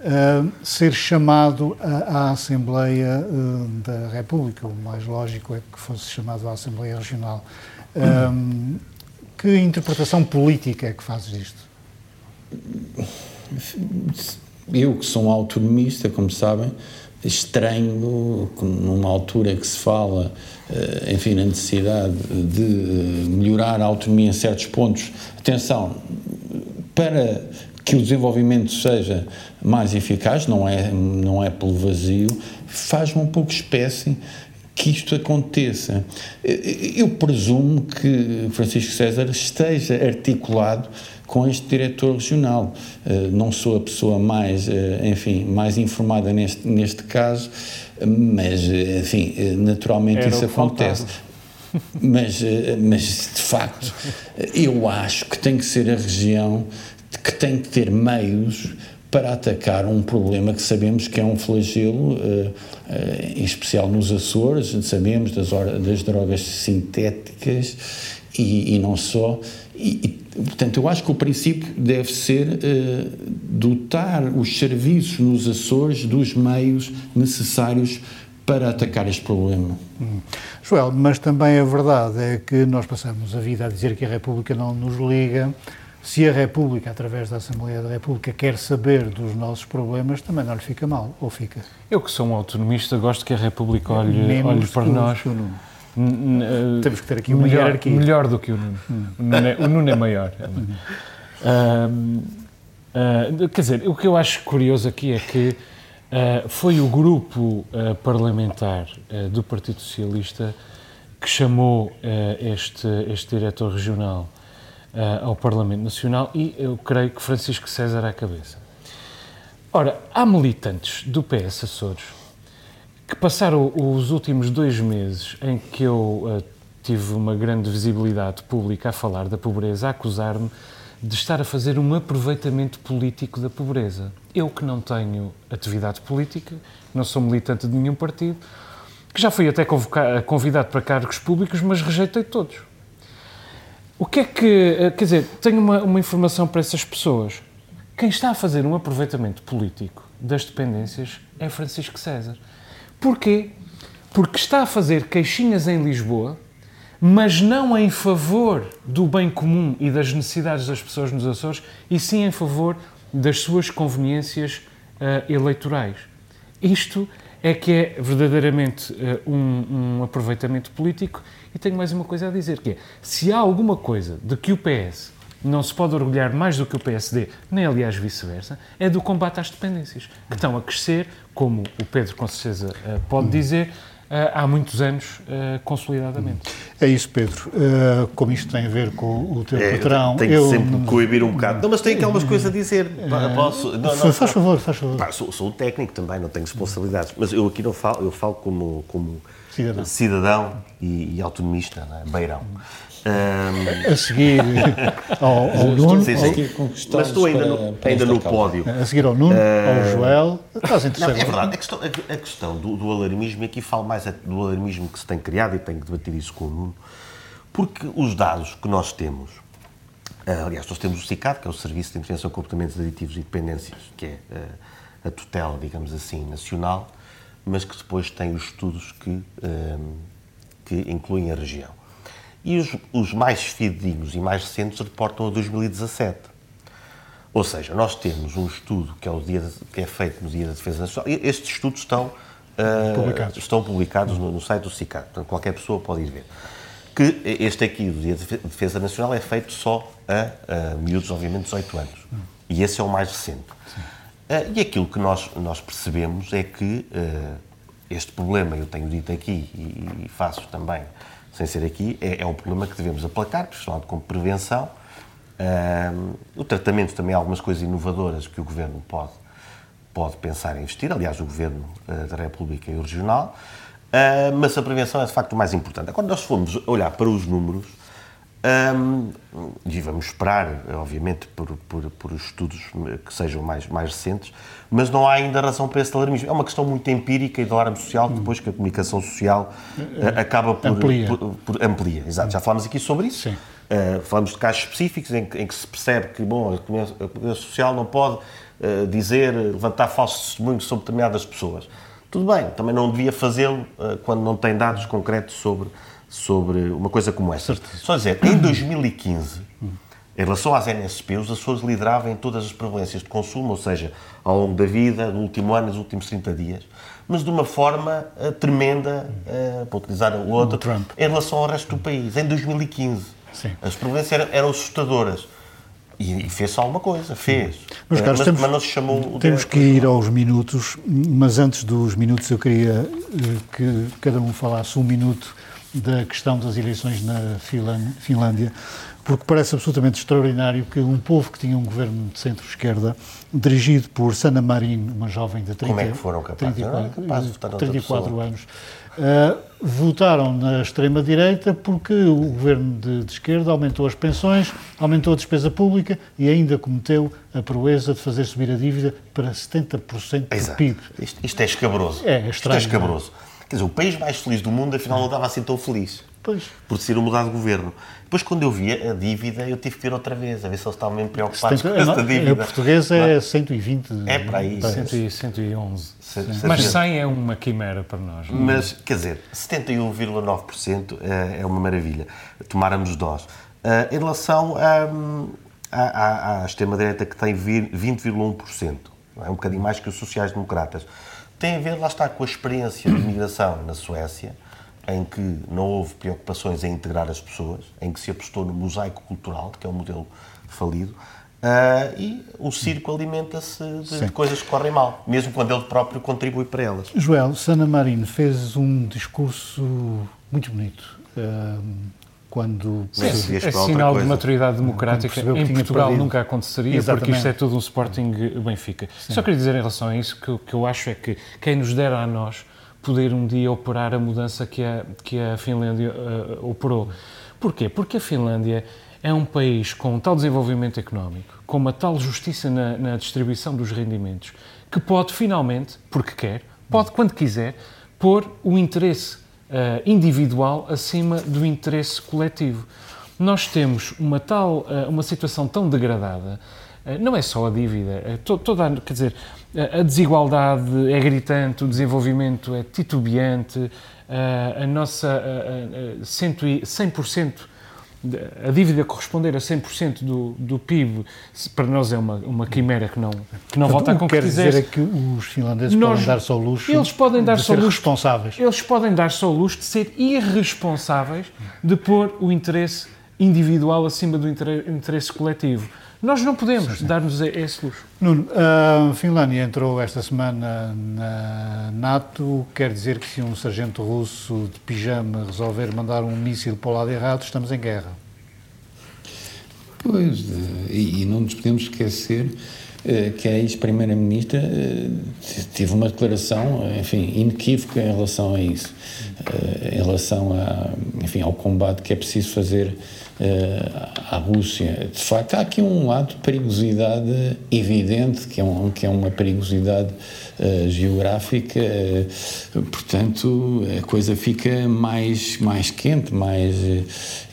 Speaker 1: uh, ser chamado à, à Assembleia uh, da República. O mais lógico é que fosse chamado à Assembleia Regional. Um, que interpretação política é que fazes disto?
Speaker 4: eu que sou um autonomista, como sabem, estranho, numa altura que se fala, eh, enfim, na necessidade de melhorar a autonomia em certos pontos. Atenção, para que o desenvolvimento seja mais eficaz, não é, não é pelo vazio, faz-me um pouco espécie que isto aconteça. Eu presumo que Francisco César esteja articulado com este diretor regional. Eh, não sou a pessoa mais, eh, enfim, mais informada neste, neste caso, mas, eh, enfim, naturalmente Era isso acontece. Mas, mas, de facto, eu acho que tem que ser a região que tem que ter meios para atacar um problema que sabemos que é um flagelo, uh, uh, em especial nos Açores, sabemos das, das drogas sintéticas e, e, não só. E, e, portanto, eu acho que o princípio deve ser uh, dotar os serviços nos Açores dos meios necessários para atacar este problema. Hum.
Speaker 1: Joel, mas também a verdade é que nós passamos a vida a dizer que a República não nos liga se a República, através da Assembleia da República, quer saber dos nossos problemas, também não lhe fica mal, ou fica?
Speaker 3: Eu que sou um autonomista, gosto que a República olhe, olhe para nós.
Speaker 1: Temos que ter aqui uma
Speaker 3: melhor,
Speaker 1: hierarquia.
Speaker 3: Melhor do que o Nuno. Hum. O, Nuno é, o Nuno é maior. uh, uh, quer dizer, o que eu acho curioso aqui é que uh, foi o grupo parlamentar do Partido Socialista que chamou este, este diretor regional ao Parlamento Nacional e eu creio que Francisco César à cabeça. Ora, há militantes do PS Açores que passaram os últimos dois meses em que eu uh, tive uma grande visibilidade pública a falar da pobreza, a acusar-me de estar a fazer um aproveitamento político da pobreza. Eu que não tenho atividade política, não sou militante de nenhum partido, que já fui até convidado para cargos públicos, mas rejeitei todos. O que é que. Eh, quer dizer, tenho uma, uma informação para essas pessoas. Quem está a fazer um aproveitamento político das dependências é Francisco César. Porquê? Porque está a fazer queixinhas em Lisboa, mas não em favor do bem comum e das necessidades das pessoas nos Açores, e sim em favor das suas conveniências uh, eleitorais. Isto é que é verdadeiramente uh, um, um aproveitamento político e tenho mais uma coisa a dizer, que é, se há alguma coisa de que o PS não se pode orgulhar mais do que o PSD, nem aliás vice-versa, é do combate às dependências, que estão a crescer, como o Pedro com certeza eh, pode dizer, eh, há muitos anos, uh, consolidadamente.
Speaker 1: É isso, Pedro. Uh, como isto tem a ver com o teu é, patrão...
Speaker 2: Tenho eu... sempre coibir um bocado. Não, mas tenho aqui algumas coisas a dizer. Posso?
Speaker 1: Não, não, faz favor, faz favor.
Speaker 2: Pá, sou, sou um técnico também, não tenho responsabilidades, mas eu aqui não falo, eu falo como... como cidadão, cidadão e, e autonomista, é? beirão.
Speaker 1: Um... A seguir ao, ao Nuno. Sim, sim.
Speaker 2: Mas estou ainda no, ainda no pódio.
Speaker 1: A seguir ao Nuno, uh... ao Joel. Estás em
Speaker 2: terceiro. Não, é verdade. A questão, a questão do, do, alarmismo, e aqui falo mais do alarmismo que se tem criado, e tenho que debater isso com o Nuno, porque os dados que nós temos, uh, aliás, nós temos o CICAD, que é o Serviço de Intervenção em Comportamentos Aditivos e Dependências, que é uh, a tutela, digamos assim, nacional, mas que depois tem os estudos que, que incluem a região. E os, os mais fidedignos e mais recentes reportam a 2017. Ou seja, nós temos um estudo que é, o dia que é feito no Dia da Defesa Nacional. Estes estudos estão, uh, publicados, estão publicados no, no, site do CICAR, portanto qualquer pessoa pode ir ver. Que este aqui, do Dia de Defesa Nacional, é feito só a, a miúdos, obviamente, 18 anos. E esse é o mais recente. Uh, e aquilo que nós, nós percebemos é que uh, este problema, eu tenho dito aqui e, e faço também, sem ser aqui, é, é, um problema que devemos aplacar, principalmente com prevenção. Uh, o tratamento também há algumas coisas inovadoras que o Governo pode, pode pensar em investir, aliás, o Governo da República e o Regional, mas a prevenção é de facto o mais importante. Quando nós formos olhar para os números, um, e vamos esperar, obviamente, por, por, por, estudos que sejam mais, mais recentes, mas não há ainda razão para esse alarmismo. É uma questão muito empírica e de alarme social, depois que a comunicação social uh, acaba por
Speaker 1: amplia.
Speaker 2: Por, por, amplia. Exato, já falámos aqui sobre isso. Uh, falamos de casos específicos em que, em que, se percebe que bom, a comunicação social não pode uh, dizer, levantar falsos testemunhos sobre determinadas pessoas. Tudo bem, também não devia fazê-lo quando não tem dados concretos sobre sobre uma coisa como esta. Certo. Só dizer, em 2015, uh, Em relação às NSP, os Açores lideravam em todas as prevalências de consumo, ou seja, ao longo da vida, no último ano, nos últimos 30 dias, mas de uma forma uh, tremenda, uh, para utilizar o outro,
Speaker 1: Trump.
Speaker 2: em relação ao resto do país, em 2015.
Speaker 1: Sim.
Speaker 2: As prevalências eram, eram assustadoras. E, e fez-se alguma coisa, fez.
Speaker 1: Mas,
Speaker 2: Eh, mas,
Speaker 1: temos-
Speaker 2: mas não se chamou
Speaker 1: Temos que ir aos minutos, mas antes dos minutos eu queria que cada um falasse um minuto da questão das eleições na Finlândia, porque parece absolutamente extraordinário que um povo que tinha um governo de centro-esquerda, dirigido por Sanna Marin, uma jovem de 30,
Speaker 2: Como é que foram capazes?
Speaker 1: 34,
Speaker 2: Não é capaz de votar noutra
Speaker 1: 34
Speaker 2: pessoa.
Speaker 1: anos, eh, votaram na extrema-direita porque o governo de, de esquerda aumentou as pensões, aumentou a despesa pública e ainda cometeu a proeza de fazer subir a dívida para 70% do
Speaker 2: Exato.
Speaker 1: PIB.
Speaker 2: Isto, isto é escabroso.
Speaker 1: É, é
Speaker 2: Isto é
Speaker 1: estranho,
Speaker 2: escabroso. Quer dizer, o país mais feliz do mundo, afinal, não estava assim tão feliz.
Speaker 1: Pois.
Speaker 2: Por ter mudado de governo. Depois, quando eu vi a dívida, eu tive que ver outra vez, a ver se eles estavam mesmo preocupados
Speaker 1: 70,
Speaker 2: com esta
Speaker 1: a,
Speaker 2: dívida.
Speaker 1: a portuguesa é 120.
Speaker 2: É para aí.
Speaker 1: parece.
Speaker 3: 100 e 111.
Speaker 2: Se- se-
Speaker 3: Mas
Speaker 2: se-
Speaker 3: 100 é uma quimera para nós. não é?
Speaker 2: Mas, quer dizer, 71,9% é é uma maravilha. Tomáramos nós. Ah, em relação hum, à, à, à extrema-direita, que tem vi- 20,1%, é um bocadinho mais que os sociais-democratas, tem a ver, lá está, com a experiência de migração na Suécia, em que não houve preocupações em integrar as pessoas, em que se apostou no mosaico cultural, que é um modelo falido, ah, e o circo alimenta-se de, de coisas que correm mal, mesmo quando ele próprio contribui para elas.
Speaker 1: Joel, Sana Marino fez um discurso muito bonito hum, quando
Speaker 2: Sim, sim.
Speaker 3: É
Speaker 2: outra
Speaker 3: sinal de
Speaker 2: coisa.
Speaker 3: maturidade democrática. Em Portugal
Speaker 1: perdido.
Speaker 3: nunca aconteceria,
Speaker 1: Exatamente.
Speaker 3: porque isto é tudo um Sporting Benfica. Só queria dizer em relação a isso que o que eu acho é que quem nos dera a nós poder um dia operar a mudança que a, que a Finlândia eh, operou. Porquê? Porque a Finlândia é um país com um tal desenvolvimento económico, com uma tal justiça na, na distribuição dos rendimentos, que pode finalmente, porque quer, pode quando quiser, pôr o interesse individual acima do interesse coletivo. Nós temos uma tal, eh, uma situação tão degradada, eh, não é só a dívida, eh, to- toda, a- quer dizer, a desigualdade é gritante, o desenvolvimento é titubeante, eh, a nossa eh, eh, cento e- 100% de- a dívida corresponder a 100% do, do PIB, para nós é uma, uma quimera que não, que não volta a
Speaker 1: o que quer
Speaker 3: concretizar.
Speaker 1: dizer é que os finlandeses
Speaker 3: Nós-
Speaker 1: podem dar-se ao luxo
Speaker 3: Eles podem
Speaker 1: de
Speaker 3: dar-se ao
Speaker 1: ser
Speaker 3: luxo.
Speaker 1: responsáveis.
Speaker 3: Eles podem dar-se ao luxo de ser irresponsáveis de pôr o interesse individual acima do inter- interesse coletivo. Nós não podemos dar-nos esse luxo.
Speaker 1: Nuno, a Finlândia entrou esta semana na NATO, quer dizer que se um sargento russo de pijama resolver mandar um míssil para o lado errado, estamos em guerra.
Speaker 4: Pois, eh, e, não nos podemos esquecer eh, que a ex-primeira-ministra eh, teve uma declaração, enfim, inequívoca em relação a isso, em relação a, enfim, ao combate que é preciso fazer à Rússia. De facto, há aqui um lado de perigosidade evidente, que é, um, que é uma perigosidade eh, geográfica, eh, portanto, a coisa fica mais, mais quente, mais, eh,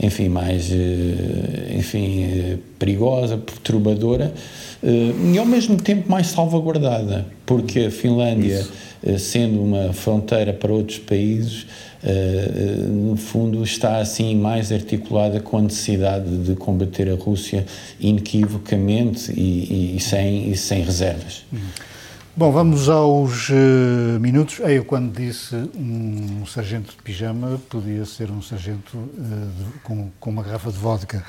Speaker 4: enfim, mais, eh, enfim, eh, perigosa, perturbadora, eh, e ao mesmo tempo mais salvaguardada, porque a Finlândia, eh, sendo uma fronteira para outros países, eh, eh, no fundo está assim mais articulada com a necessidade de combater a Rússia inequivocamente e, e- e sem, e sem reservas.
Speaker 1: Bom, vamos aos eh, minutos. É, Eu, quando disse um sargento de pijama, podia ser um sargento eh, de- com, com uma garrafa de vodka.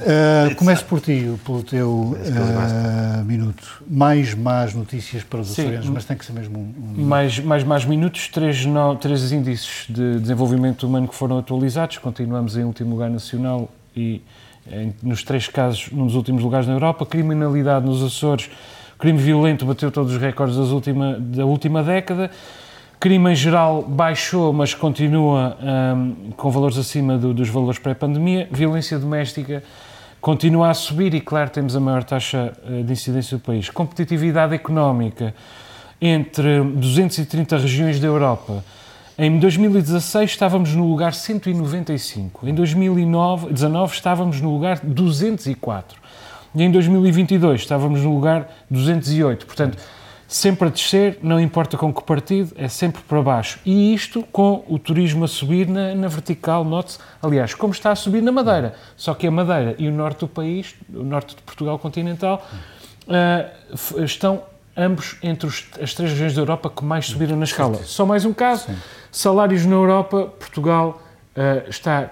Speaker 1: Uh, começo por ti, pelo teu eh, minuto. Mais más notícias para os açorianos, mas tem que ser mesmo um... um-
Speaker 3: Mais, mais, mais minutos, três, no, três índices de desenvolvimento humano que foram atualizados. Continuamos em último lugar nacional e em- nos três casos, num dos últimos lugares na Europa. Criminalidade nos Açores, crime violento bateu todos os recordes última, da última década. Crime em geral baixou, mas continua hum, com valores acima do- dos valores pré-pandemia. Violência doméstica continua a subir e, claro, temos a maior taxa eh, de incidência do país. Competitividade económica entre 230 regiões da Europa. Em 2016 estávamos no lugar 195. Em 2019 estávamos no lugar 204. E em 2022 estávamos no lugar 208. Portanto, sempre a descer, não importa com que partido, é sempre para baixo. E isto com o turismo a subir na, na vertical, note-se, aliás, como está a subir na Madeira. Só que a Madeira e o norte do país, o norte de Portugal continental, uh, estão ambos entre os, as três regiões da Europa que mais subiram na escala. Só mais um caso, Sim. salários na Europa, Portugal uh, está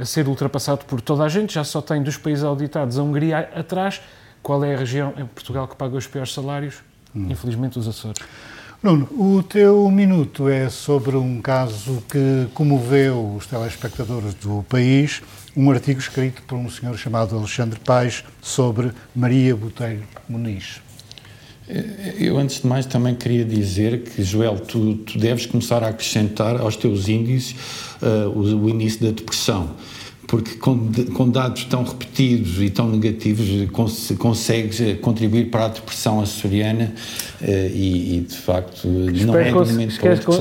Speaker 3: a ser ultrapassado por toda a gente, já só tem dos países auditados a Hungria atrás. Qual é a região em Portugal que paga os piores salários? Hum. Infelizmente, os Açores.
Speaker 1: Nuno, o teu minuto é sobre um caso que comoveu os telespectadores do país, um artigo escrito por um senhor chamado Alexandre Paes sobre Maria Botelho Muniz.
Speaker 4: Eu, antes de mais, também queria dizer que, Joel, tu, tu deves começar a acrescentar aos teus índices uh, o, o índice da depressão porque com, com, dados tão repetidos e tão negativos cons consegues eh, contribuir para a depressão açoriana eh, e, e, de facto
Speaker 3: espero não é
Speaker 4: cons
Speaker 3: momento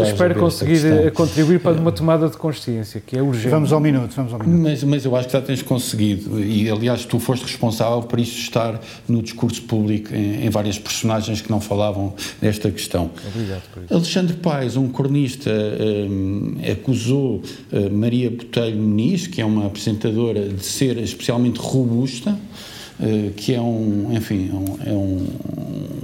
Speaker 3: espero conseguir eh, contribuir para uma tomada de consciência que é urgente.
Speaker 1: Vamos ao minuto, vamos ao minuto.
Speaker 4: Mas, mas eu acho que já tens conseguido e aliás tu foste responsável por isso estar no discurso público em, em várias personagens que não falavam desta questão.
Speaker 3: Obrigado por isso.
Speaker 4: Alexandre Paes, um cronista, um, acusou Maria Botelho Muniz, que é uma apresentadora de ser especialmente robusta, eh, que é um, enfim, é um,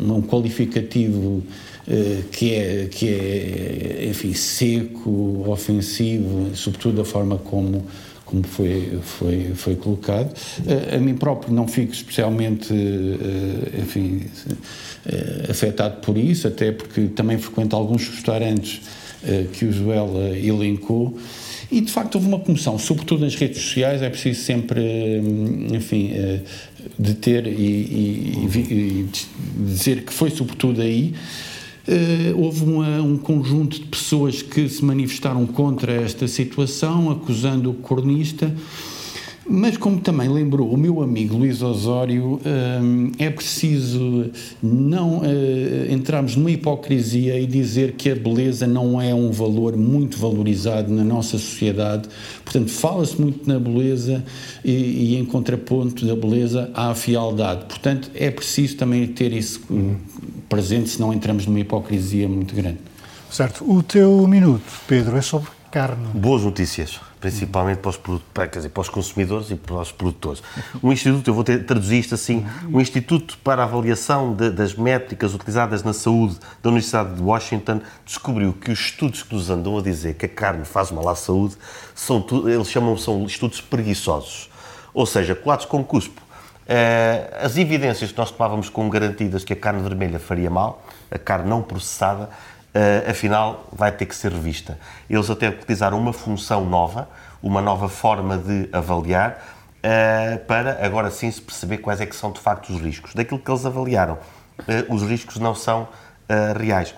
Speaker 4: é um qualificativo eh, que é, que é, enfim, seco, ofensivo, sobretudo da forma como como foi, foi, foi colocado. A, a mim próprio não fico especialmente, eh, enfim, afetado por isso, até porque também frequento alguns restaurantes que o Joel elencou e de facto houve uma comoção, sobretudo nas redes sociais, é preciso sempre, hum, enfim, eh, deter e, e, e dizer que foi sobretudo aí. Uh, houve uma, um conjunto de pessoas que se manifestaram contra esta situação, acusando o cornista mas, como também lembrou o meu amigo Luís Osório, hum, é preciso não eh, entrarmos numa hipocrisia e dizer que a beleza não é um valor muito valorizado na nossa sociedade. Portanto, fala-se muito na beleza e, e, em contraponto da beleza, há a fialdade. Portanto, é preciso também ter isso presente, senão entramos numa hipocrisia muito grande.
Speaker 1: Certo. O teu minuto, Pedro, é sobre carne.
Speaker 2: Boas notícias principalmente para os, para, dizer, para os consumidores e para os produtores. Um instituto, eu vou ter, traduzir isto assim, um instituto para avaliação de, das métricas utilizadas na saúde da Universidade de Washington descobriu que os estudos que nos andam a dizer que a carne faz mal à saúde, são, eles chamam são estudos preguiçosos, ou seja, colados com cuspo. Uh, as evidências que nós tomávamos como garantidas que a carne vermelha faria mal, a carne não processada, uh, afinal vai ter que ser revista. Eles até utilizaram uma função nova, uma nova forma de avaliar, uh, para agora sim se perceber quais é que são de facto os riscos. Daquilo que eles avaliaram, uh, os riscos não são reais.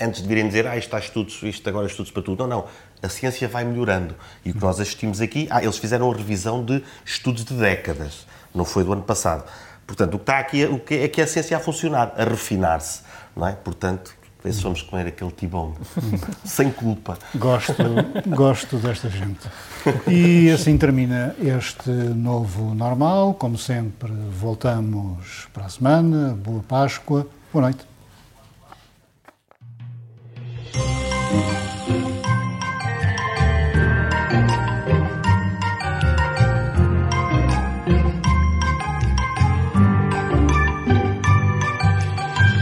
Speaker 2: Antes de virem dizer, ah, isto está estudos, isto agora é estudos para tudo. Não, não. A ciência vai melhorando. E o que nós assistimos aqui, ah, eles fizeram a revisão de estudos de décadas, não foi do ano passado. Portanto, o que está aqui é, o que é que a ciência a funcionar, a refinar-se, não é? Portanto, Pensamos comer aquele tibão, sem culpa.
Speaker 1: Gosto, gosto desta gente. E assim termina este novo normal. Como sempre, voltamos para a semana. Boa Páscoa. Boa noite.